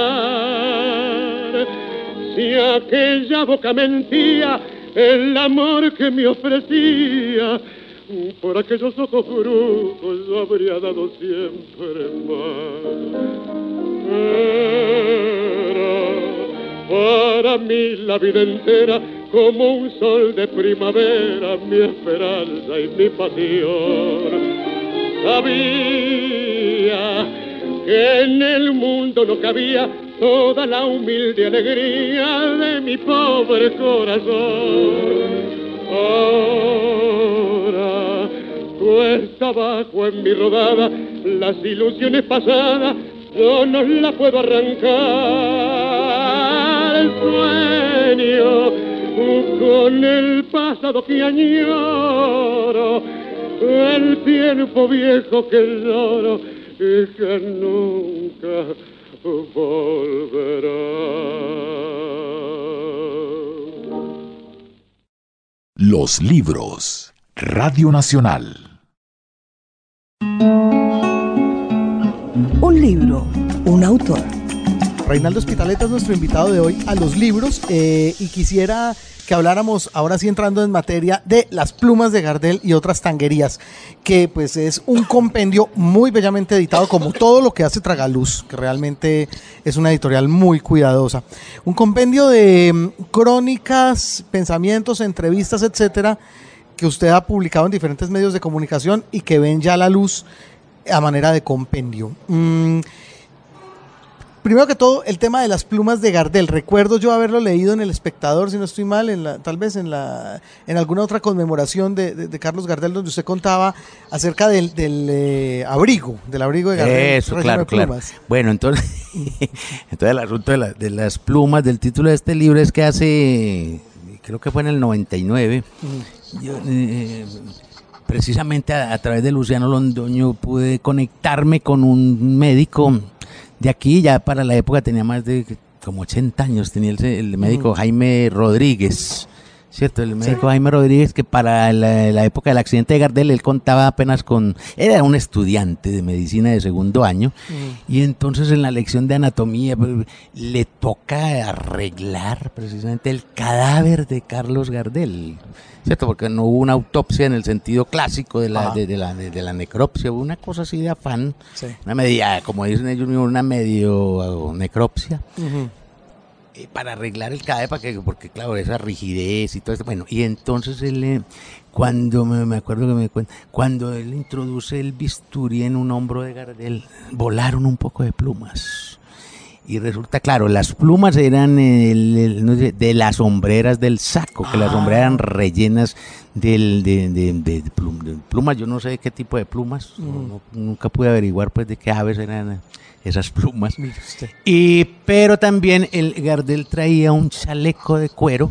Si aquella boca mentía el amor que me ofrecía, por aquellos ojos brujos yo habría dado siempre más. Era para mí la vida entera como un sol de primavera, mi esperanza y mi pasión. Sabía que en el mundo no cabía toda la humilde alegría de mi pobre corazón. Ahora cuesta abajo en mi rodada las ilusiones pasadas, yo no las puedo arrancar. El sueño con el pasado que añoro, el tiempo viejo que lloro y que nunca volverá. Los libros. Radio Nacional. Un libro, un autor. Reinaldo Hospitaleta es nuestro invitado de hoy a los libros eh, y quisiera que habláramos ahora sí entrando en materia de las plumas de Gardel y otras tanguerías, que pues es un compendio muy bellamente editado como todo lo que hace Tragaluz, que realmente es una editorial muy cuidadosa. Un compendio de mm, crónicas, pensamientos, entrevistas, etcétera, que usted ha publicado en diferentes medios de comunicación y que ven ya la luz a manera de compendio. Mm, primero que todo, el tema de las plumas de Gardel. Recuerdo yo haberlo leído en El Espectador, si no estoy mal, en la, tal vez en, la, en alguna otra conmemoración de, de- de Carlos Gardel, donde usted contaba acerca del, del, eh, abrigo, del abrigo de Gardel. Eso, claro, de claro. Bueno, entonces, entonces el asunto de, la- de las plumas del título de este libro es que hace, creo que fue en el 99, yo, eh, precisamente a, a través de Luciano Londoño pude conectarme con un médico de aquí, ya para la época tenía más de como 80 años, tenía el, el médico Jaime Rodríguez. ¿Cierto? El médico Jaime Rodríguez, que para la, la época del accidente de Gardel, él contaba apenas con. Era un estudiante de medicina de segundo año, y entonces en la lección de anatomía pues, le toca arreglar precisamente el cadáver de Carlos Gardel. ¿Cierto? Porque no hubo una autopsia en el sentido clásico de la, de, de la, de, de la necropsia, hubo una cosa así de afán, Sí. una media, como dicen ellos una medio uh, necropsia. Eh, para arreglar el cadáver, para que, porque claro, esa rigidez y todo esto. Bueno, y entonces él, eh, cuando me, me acuerdo que me cuenta, cuando él introduce el bisturí en un hombro de Gardel, volaron un poco de plumas. Y resulta, claro, las plumas eran el- el- no sé, de las sombreras del saco, que las sombreras eran rellenas del, de, de- de plum- de plumas. Yo no sé qué tipo de plumas, no- nunca pude averiguar pues de qué aves eran esas plumas. Y, pero también el Gardel traía un chaleco de cuero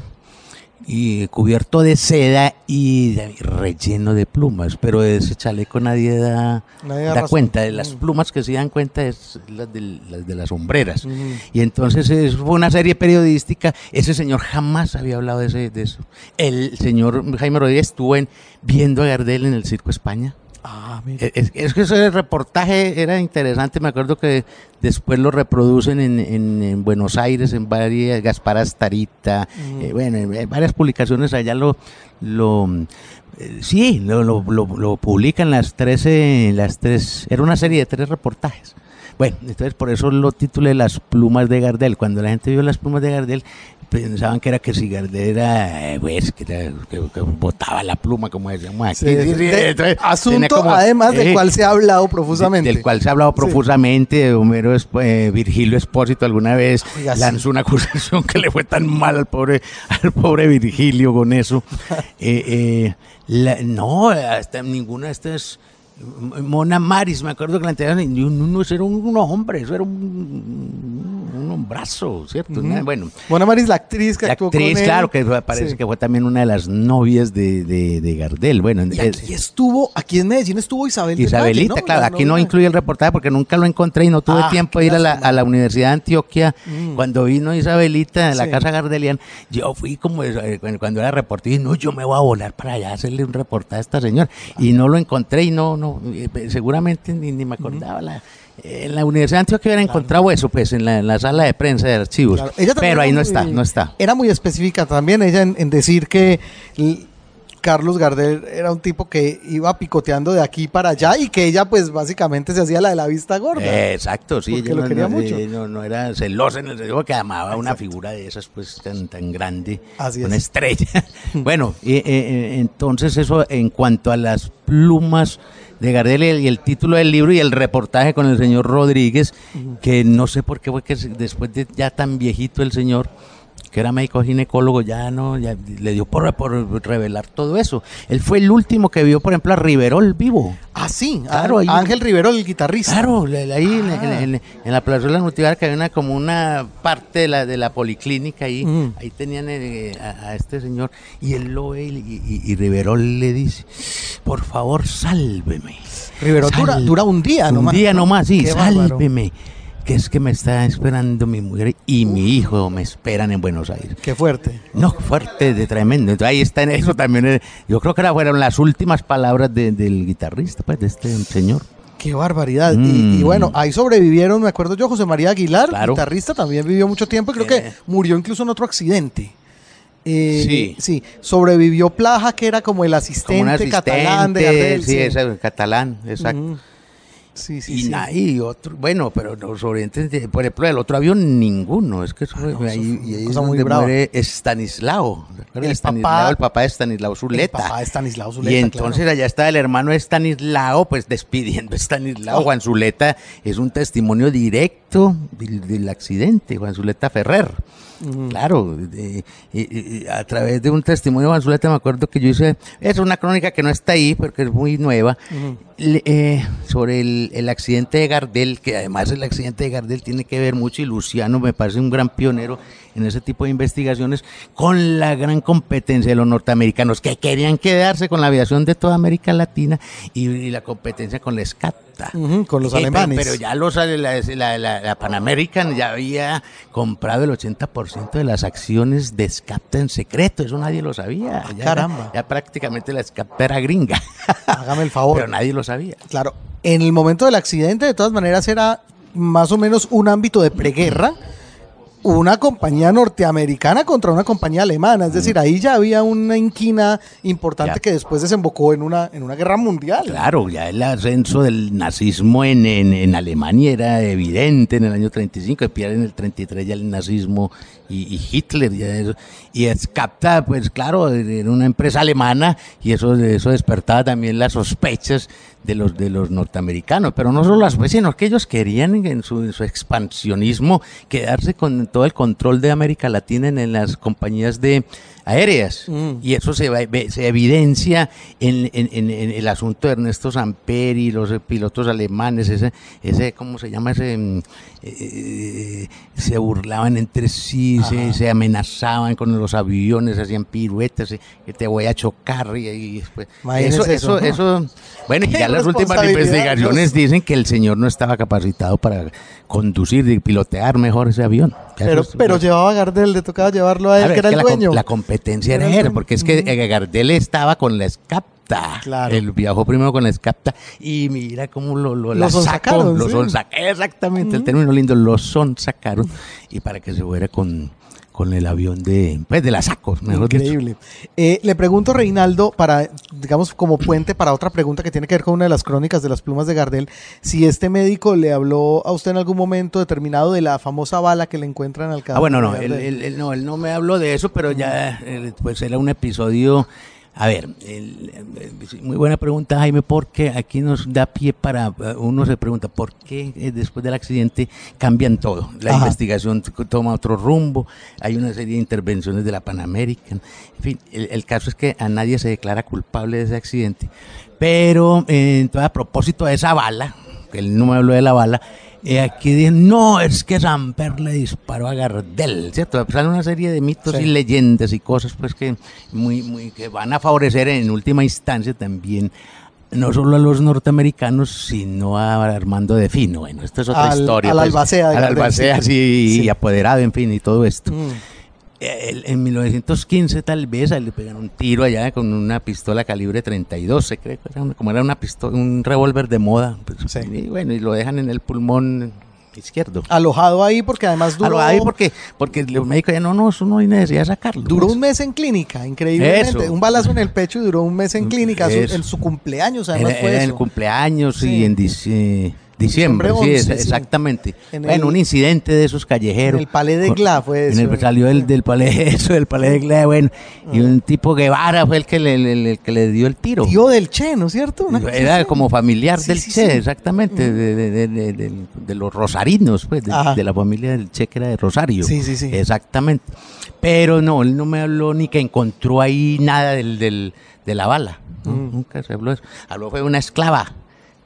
y cubierto de seda y relleno de plumas, pero de ese chaleco nadie da, Nadie da cuenta. De las Mm. plumas que sí dan cuenta es las, de las sombreras. Y entonces eso fue una serie periodística. Ese señor jamás había hablado de, ese- de eso. El señor Jaime Rodríguez estuvo en, viendo a Gardel en el Circo España. Ah, mire. Es, es que ese reportaje era interesante, me acuerdo que después lo reproducen en, en- en Buenos Aires, en varias, Gaspar Astarita, eh, bueno, en, en varias publicaciones allá lo, lo eh, sí, lo, lo, lo- lo publican las tres, eh, las tres, era una serie de tres reportajes. Bueno, entonces por eso lo titulé Las plumas de Gardel. Cuando la gente vio las plumas de Gardel, pensaban que era que si Gardel era, eh, pues, que, era- que- que botaba la pluma, como decíamos aquí. Sí, sí, Sí, sí, entonces, tenía asunto como- además del eh, cual se ha hablado profusamente. del cual se ha hablado Sí. profusamente. de Homero eh, Virgilio Espósito alguna vez Oiga, sí. lanzó una acusación que le fue tan mal al pobre, al pobre Virgilio con eso. Eh, eh, la- no, hasta ninguna de estas. Mona Maris, me acuerdo que la entregaron y no, eso era un, hombre, eso era un, un hombrazo, ¿cierto? Bueno, Mona Maris, la actriz que la actuó actriz, con él. claro, que parece Sí. que fue también una de las novias de, de, de Gardel. Bueno, Y aquí estuvo, aquí en Medellín estuvo Isabel Isabelita, Valle, ¿no? claro, La aquí no incluye el reportaje porque nunca lo encontré y no tuve Ah, tiempo de ir a la, a la Universidad de Antioquia. Mm. Cuando vino Isabelita de la Sí. Casa Gardelian, yo fui como eh, cuando era reportero y dije, no, yo me voy a volar para allá a hacerle un reportaje a esta señora. Y no lo encontré y no, no, eh, seguramente ni, ni me acordaba. La, en la Universidad de Antioquia hubiera encontrado eso, pues, en la, en la sala de prensa de archivos. Claro, ella Pero ahí no está, no está. Era muy específica también ella en, en decir que Carlos Gardel era un tipo que iba picoteando de aquí para allá y que ella pues básicamente se hacía la de la vista gorda. Eh, exacto, sí, ella lo no, quería no, mucho. eh, no, no era celosa en el sentido que amaba una figura de esas pues tan, tan grande, Así una es. estrella. bueno, eh, eh, entonces eso en cuanto a las plumas de Gardel y el, y el título del libro y el reportaje con el señor Rodríguez, que no sé por qué fue que después de ya tan viejito el señor, que era médico ginecólogo, ya no, ya le dio por, por revelar todo eso. Él fue el último que vio, por ejemplo, a Riverol vivo. Ah, sí, Claro, ahí- Ángel Rivero, el guitarrista. Claro, ahí en- Ah. en, en- en la plazuela Nutivar que había una, como una parte de la, de la policlínica ahí, Mm. ahí tenían eh, a, a este señor y él lo ve y, y, y Riverol le dice, por favor, sálveme. Rivero dura, Sal- dura un día Un nomás. día nomás, sí, Qué bárbaro. Que es que me está esperando mi mujer y mi hijo me esperan en Buenos Aires. Qué fuerte. No, fuerte, de tremendo. Entonces ahí está en eso también. eh, Yo creo que era- fueron las últimas palabras de- del guitarrista, pues, de este señor. Qué barbaridad. Y, Mm. y bueno, ahí sobrevivieron, me acuerdo yo, José María Aguilar, Claro. guitarrista, también vivió mucho tiempo y creo que murió incluso en otro accidente. Eh, Sí. sí, sobrevivió Plaja, que era como el Como asistente, un asistente, catalán de Gardel. sí, ese, catalán, exacto. Ujú. Sí, sí, y, sí. otro, bueno, pero los sobrevivientes, por ejemplo, el otro avión, ninguno. Es que eso, Ah, no, eso ahí, y ahí es donde brava. muere Stanislao. ¿recuerda? El Stanislao, papá- el papá de Stanislao Zuleta. El papá de Stanislao Zuleta, Y entonces claro. allá está el hermano de Stanislao, pues despidiendo a Stanislao. Oh. Juan Zuleta es un testimonio directo del, del accidente, Juan Zuleta Ferrer. Claro, de- y- y- y a través de un testimonio de Juan Zuleta me acuerdo que yo hice, es una crónica que no está ahí porque es muy nueva, le- eh, sobre el, el accidente de Gardel, que además el accidente de Gardel tiene que ver mucho y Luciano me parece un gran pionero en ese tipo de investigaciones con la gran competencia de los norteamericanos que querían quedarse con la aviación de toda América Latina y, y la competencia con la SCATA. Ujú, con los Eh, alemanes. Pero, ya los, la, la, la- la Pan American ya había comprado el 80% de las acciones de SCAPTA en secreto, eso nadie lo sabía. Ya, caramba. Ya prácticamente la SCAPTA era gringa, Hágame el favor. pero nadie lo sabía. Claro, en el momento del accidente, de todas maneras, era más o menos un ámbito de preguerra. Una compañía norteamericana contra una compañía alemana. Es decir, ahí ya había una inquina importante Ya. que después desembocó en una, en una guerra mundial. Claro, ya el ascenso del nazismo en, en, en Alemania era evidente en el año 35, en el 33 ya el nazismo y, y Hitler, ya eso. y Escapta, pues claro, era una empresa alemana y eso, eso despertaba también las sospechas de los, de los norteamericanos, pero no solo las sospechas, sino que ellos querían en su, expansionismo quedarse con todo el control de América Latina en las compañías de aéreas. Mm. Y eso se, va- se evidencia en, en- en- en el asunto de Ernesto Samperi, los pilotos alemanes, ese, ese ¿cómo se llama? ese mm, eh, Se burlaban entre sí, se, se amenazaban con los aviones, hacían piruetas, eh, que te voy a chocar y, y después... Eso, eso, eso, ¿no? eso- bueno, y ya las últimas investigaciones dicen que el señor no estaba capacitado para conducir y pilotear mejor ese avión. Pero, pero llevaba a Gardel, le tocaba llevarlo a él, que es era el la, dueño. la competencia Era él, porque es que eh, Gardel estaba con la Escapta. Claro. Él viajó primero con la Escapta y mira cómo lo, lo, la Lo sacó. exactamente, el término lindo, lo son sacaron y para que se fuera con, con el avión de, pues, de mejor dicho. Increíble. Eh, le pregunto, Reinaldo, para, digamos, como puente para otra pregunta que tiene que ver con una de las crónicas de las plumas de Gardel, si este médico le habló a usted en algún momento determinado de la famosa bala que le encuentran al cadáver. Ah, bueno, no él, él- él no, él no me habló de eso, pero ya, eh, pues era un episodio. A ver, muy buena pregunta, Jaime, porque aquí nos da pie para. eh, Uno se pregunta, ¿por qué eh, después del accidente cambian todo? La Ajá. investigación toma otro rumbo, hay una serie de intervenciones de la Pan American. En fin, el, el caso es que a nadie se declara culpable de ese accidente. Pero, eh, entonces, a propósito de esa bala, me habló de la bala, eh, aquí dicen, no, es que Samper le disparó a Gardel, ¿cierto? Salen una serie de mitos Sí. y leyendas y cosas pues que, muy, muy, que van a favorecer en última instancia también no solo a los norteamericanos, sino a Armando de Fino. Bueno, esta es otra Al- historia. al pues, albacea Al albacea, Sí. y apoderado, en fin, y todo esto. Mm. El- en 1915 tal vez le pegan un tiro allá con una pistola calibre 32, se cree, como era una pistola, un revólver de moda. pues, Sí. Y bueno, y lo dejan en el pulmón izquierdo. Alojado ahí porque además duró, Algo ahí porque, porque los médicos ya no, no, eso no hay necesidad de sacarlo. duró pues. un mes en clínica, increíblemente. Eso. Un balazo en el pecho y duró un mes en clínica. su- Eso. en su cumpleaños, además Era, fue era en eso. el cumpleaños Sí. y en dic- diciembre, Diciembre sí, 11, es- sí. exactamente. En bueno, el- un incidente de esos callejeros. en el Palais de Glas fue en eso, el- eh. salió del, del Palais, eso, del Palais de Glas, bueno. Y un tipo Guevara fue el que le, le- le- el que le dio el tiro. Tío del Che, ¿no es cierto? Una Era como familiar Sí, del sí, Che, exactamente, de, de- los rosarinos, pues, de, la familia del Che que era de Rosario. Sí, sí, sí. Exactamente. Pero no, él no me habló ni que encontró ahí nada del, del- de la bala. ¿no? Mm. Nunca se habló de eso. Habló fue una esclava.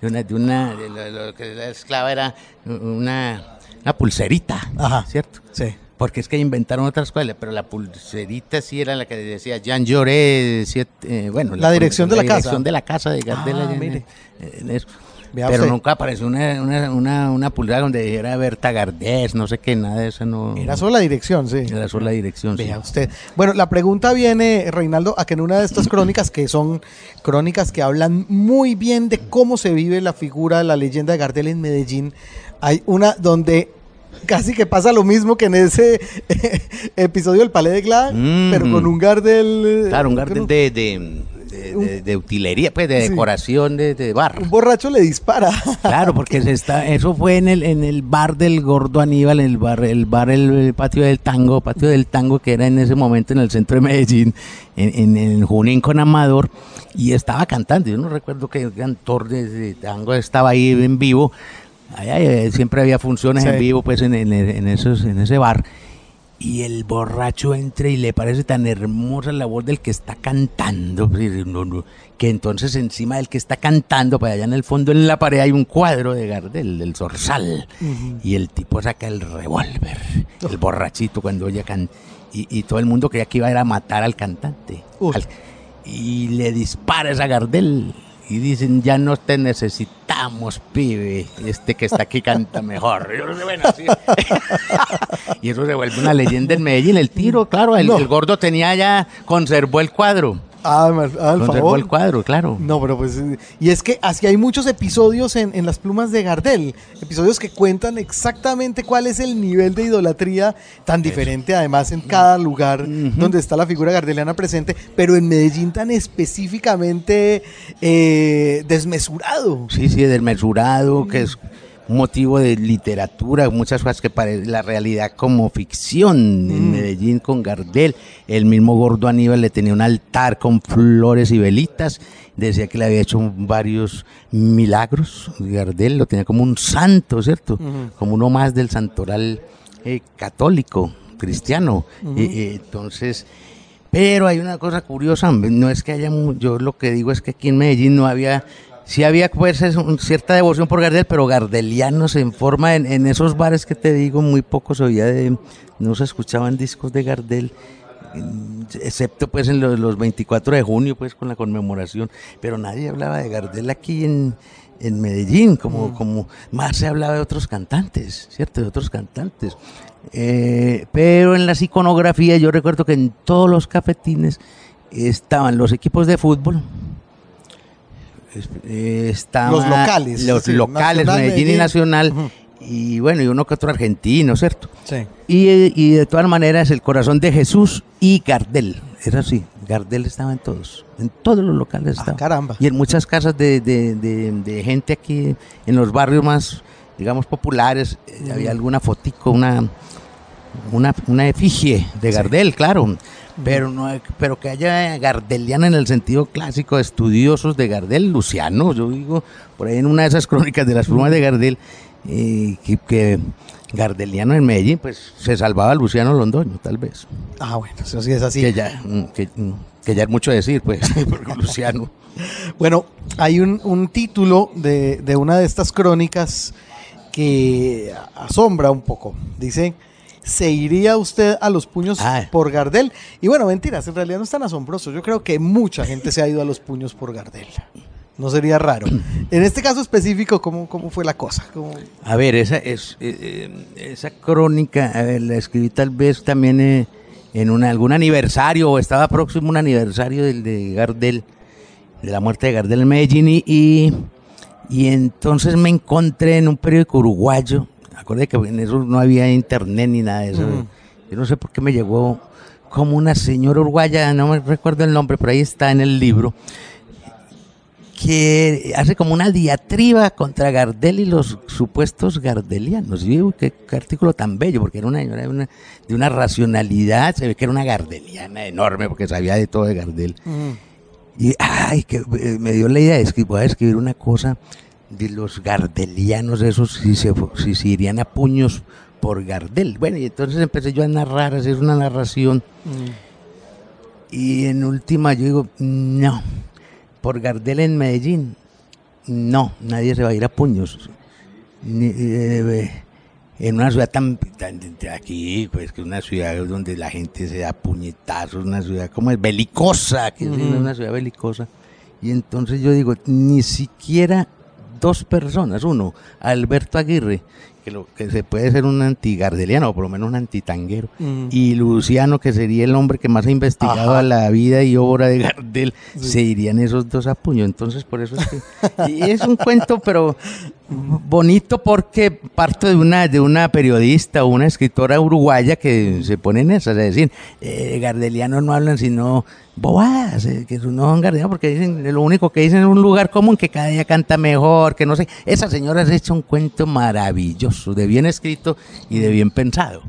De una, de una, de lo, lo que la esclava era una, una pulserita, Ajá. ¿cierto? Sí. Porque es que inventaron otras cosas, pero la pulserita sí era la que decía Jean Lloré, siete, eh, bueno, La dirección de la casa. dirección de la casa de Gardel Ah, en- mire. en eso. Vea pero usted. nunca apareció una, una, una, una pulsera donde dijera Berta Gardés, no sé qué, nada de eso no. Era solo la dirección, sí. Era solo la dirección. sí. Vea usted. Bueno, la pregunta viene, Reinaldo, a que en una de estas crónicas, que son crónicas que hablan muy bien de cómo se vive la figura, la leyenda de Gardel en Medellín, hay una donde casi que pasa lo mismo que en ese episodio del Palais de Glas, Mm. pero con un Gardel... eh, Claro, un Gardel de, de, de- de, de utilería, pues de Sí. decoración de, de bar. Un borracho le dispara. Claro, porque se está, eso fue en el, en el bar del gordo Aníbal, en el bar, el bar, el, el patio del tango, patio del tango que era en ese momento en el centro de Medellín, en, en, en Junín con Amador, y estaba cantando. Yo no recuerdo que el cantor de, tango estaba ahí en vivo. Allá, siempre había funciones Sí. en vivo, pues en, en, en esos, en ese bar. Y el borracho entra y le parece tan hermosa la voz del que está cantando, pues, que entonces encima del que está cantando, para allá en el fondo en la pared hay un cuadro de Gardel, del Zorzal, y el tipo saca el revólver, el borrachito cuando oye can y, y todo el mundo creía que iba a ir a matar al cantante. Al- y le disparas a Gardel. Y dicen, ya no te necesitamos, pibe. Este que está aquí canta mejor. Bueno, sí. Y eso se vuelve una leyenda en Medellín. El tiro, claro, el, No. el gordo tenía ya, conservó el cuadro. Ah, ah, al favor. el cuadro, claro. No, pero pues. Y es que así hay muchos episodios en, en las plumas de Gardel. Episodios que cuentan exactamente cuál es el nivel de idolatría tan diferente, además, en cada lugar donde está la figura gardeliana presente, pero en Medellín tan específicamente eh, desmesurado. Sí, sí, desmesurado, que es motivo de literatura, muchas cosas que parecen la realidad como ficción. En Medellín con Gardel, el mismo gordo Aníbal le tenía un altar con flores y velitas, decía que le había hecho varios milagros. Gardel lo tenía como un santo, ¿cierto? Como uno más del santoral eh, católico, cristiano. Eh, eh, entonces... Pero hay una cosa curiosa, no es que haya, yo lo que digo es que aquí en Medellín no había, sí había pues es un- cierta devoción por Gardel, pero gardelianos en forma, en, en esos bares que te digo, muy poco se oía de, no se escuchaban discos de Gardel, mm, excepto pues en los, los 24 de junio, pues con la conmemoración, pero nadie hablaba de Gardel aquí en, en Medellín, como, como más se hablaba de otros cantantes, ¿cierto? De otros cantantes. Eh, pero en las iconografías yo recuerdo que en todos los cafetines estaban los equipos de fútbol, Los locales, los sí, locales, Nacional, Medellín, y. Nacional, y bueno, y uno que otro argentino, ¿cierto? Sí. Y, eh, y de todas maneras, el corazón de Jesús y Gardel. Era así, Gardel estaba en todos, en todos los locales Ah, estaba. caramba. Y en muchas casas de, de- de- de gente aquí, en los barrios más, digamos, populares, eh, había alguna fotico, una, una, una efigie de Gardel, claro. Pero, no, pero que haya gardeliana en el sentido clásico, estudiosos de Gardel, Luciano, yo digo, por ahí en una de esas crónicas de las plumas de Gardel, eh, que, que Gardeliano en Medellín, pues se salvaba Luciano Londoño, tal vez. Ah, bueno, eso sí es así. Que, ya, mm, que, mm, que ya es mucho decir, pues, porque Luciano. Bueno, hay un, un título de, de una de estas crónicas que asombra un poco. Dice, ¿se iría usted a los puños Ah. por Gardel? Y bueno, mentiras, en realidad no es tan asombroso. Yo creo que mucha gente se ha ido a los puños por Gardel. No sería raro. En este caso específico, ¿cómo, cómo fue la cosa? ¿Cómo- A ver, esa, es, eh, eh, esa crónica a ver, la escribí tal vez también eh, en una, algún aniversario, o estaba próximo un aniversario del de Gardel, de la muerte de Gardel en Medellín, y, y, y entonces me encontré en un periódico uruguayo, acuérdate que en eso no había internet ni nada de eso, yo no sé por qué me llegó como una señora uruguaya, no me recuerdo el nombre, pero ahí está en el libro, que hace como una diatriba contra Gardel y los supuestos gardelianos. Y digo, qué, qué artículo tan bello, porque era una señora de una, de una racionalidad, se ve que era una gardeliana enorme, porque sabía de todo de Gardel. Y, ay, que eh, me dio la idea de escribir, voy a escribir una cosa de los gardelianos, esos, si se, si se irían a puños por Gardel. Bueno, y entonces empecé yo a narrar, a hacer una narración. Y en última yo digo, no, por Gardel en Medellín, no, nadie se va a ir a puños. Ni- eh, en una ciudad tan, aquí, pues que es una ciudad donde la gente se da puñetazos, una ciudad como es belicosa, que es una ciudad belicosa. Y entonces yo digo, ni siquiera dos personas, uno, Alberto Aguirre, que, lo, que se puede ser un antigardeliano, o por lo menos un antitanguero. Mm. Y Luciano, que sería el hombre que más ha investigado Ajá. la vida y obra de Gardel, se irían esos dos a puño. Entonces, por eso es que. y es un cuento, pero bonito porque parto de una, de una periodista o una escritora uruguaya que se pone en esas, es decir, eh, gardelianos no hablan sino bobadas, eh, que no son gardelianos porque dicen, lo único que dicen es un lugar común que cada día canta mejor, que no sé. Esa señora ha hecho un cuento maravilloso, de bien escrito y de bien pensado.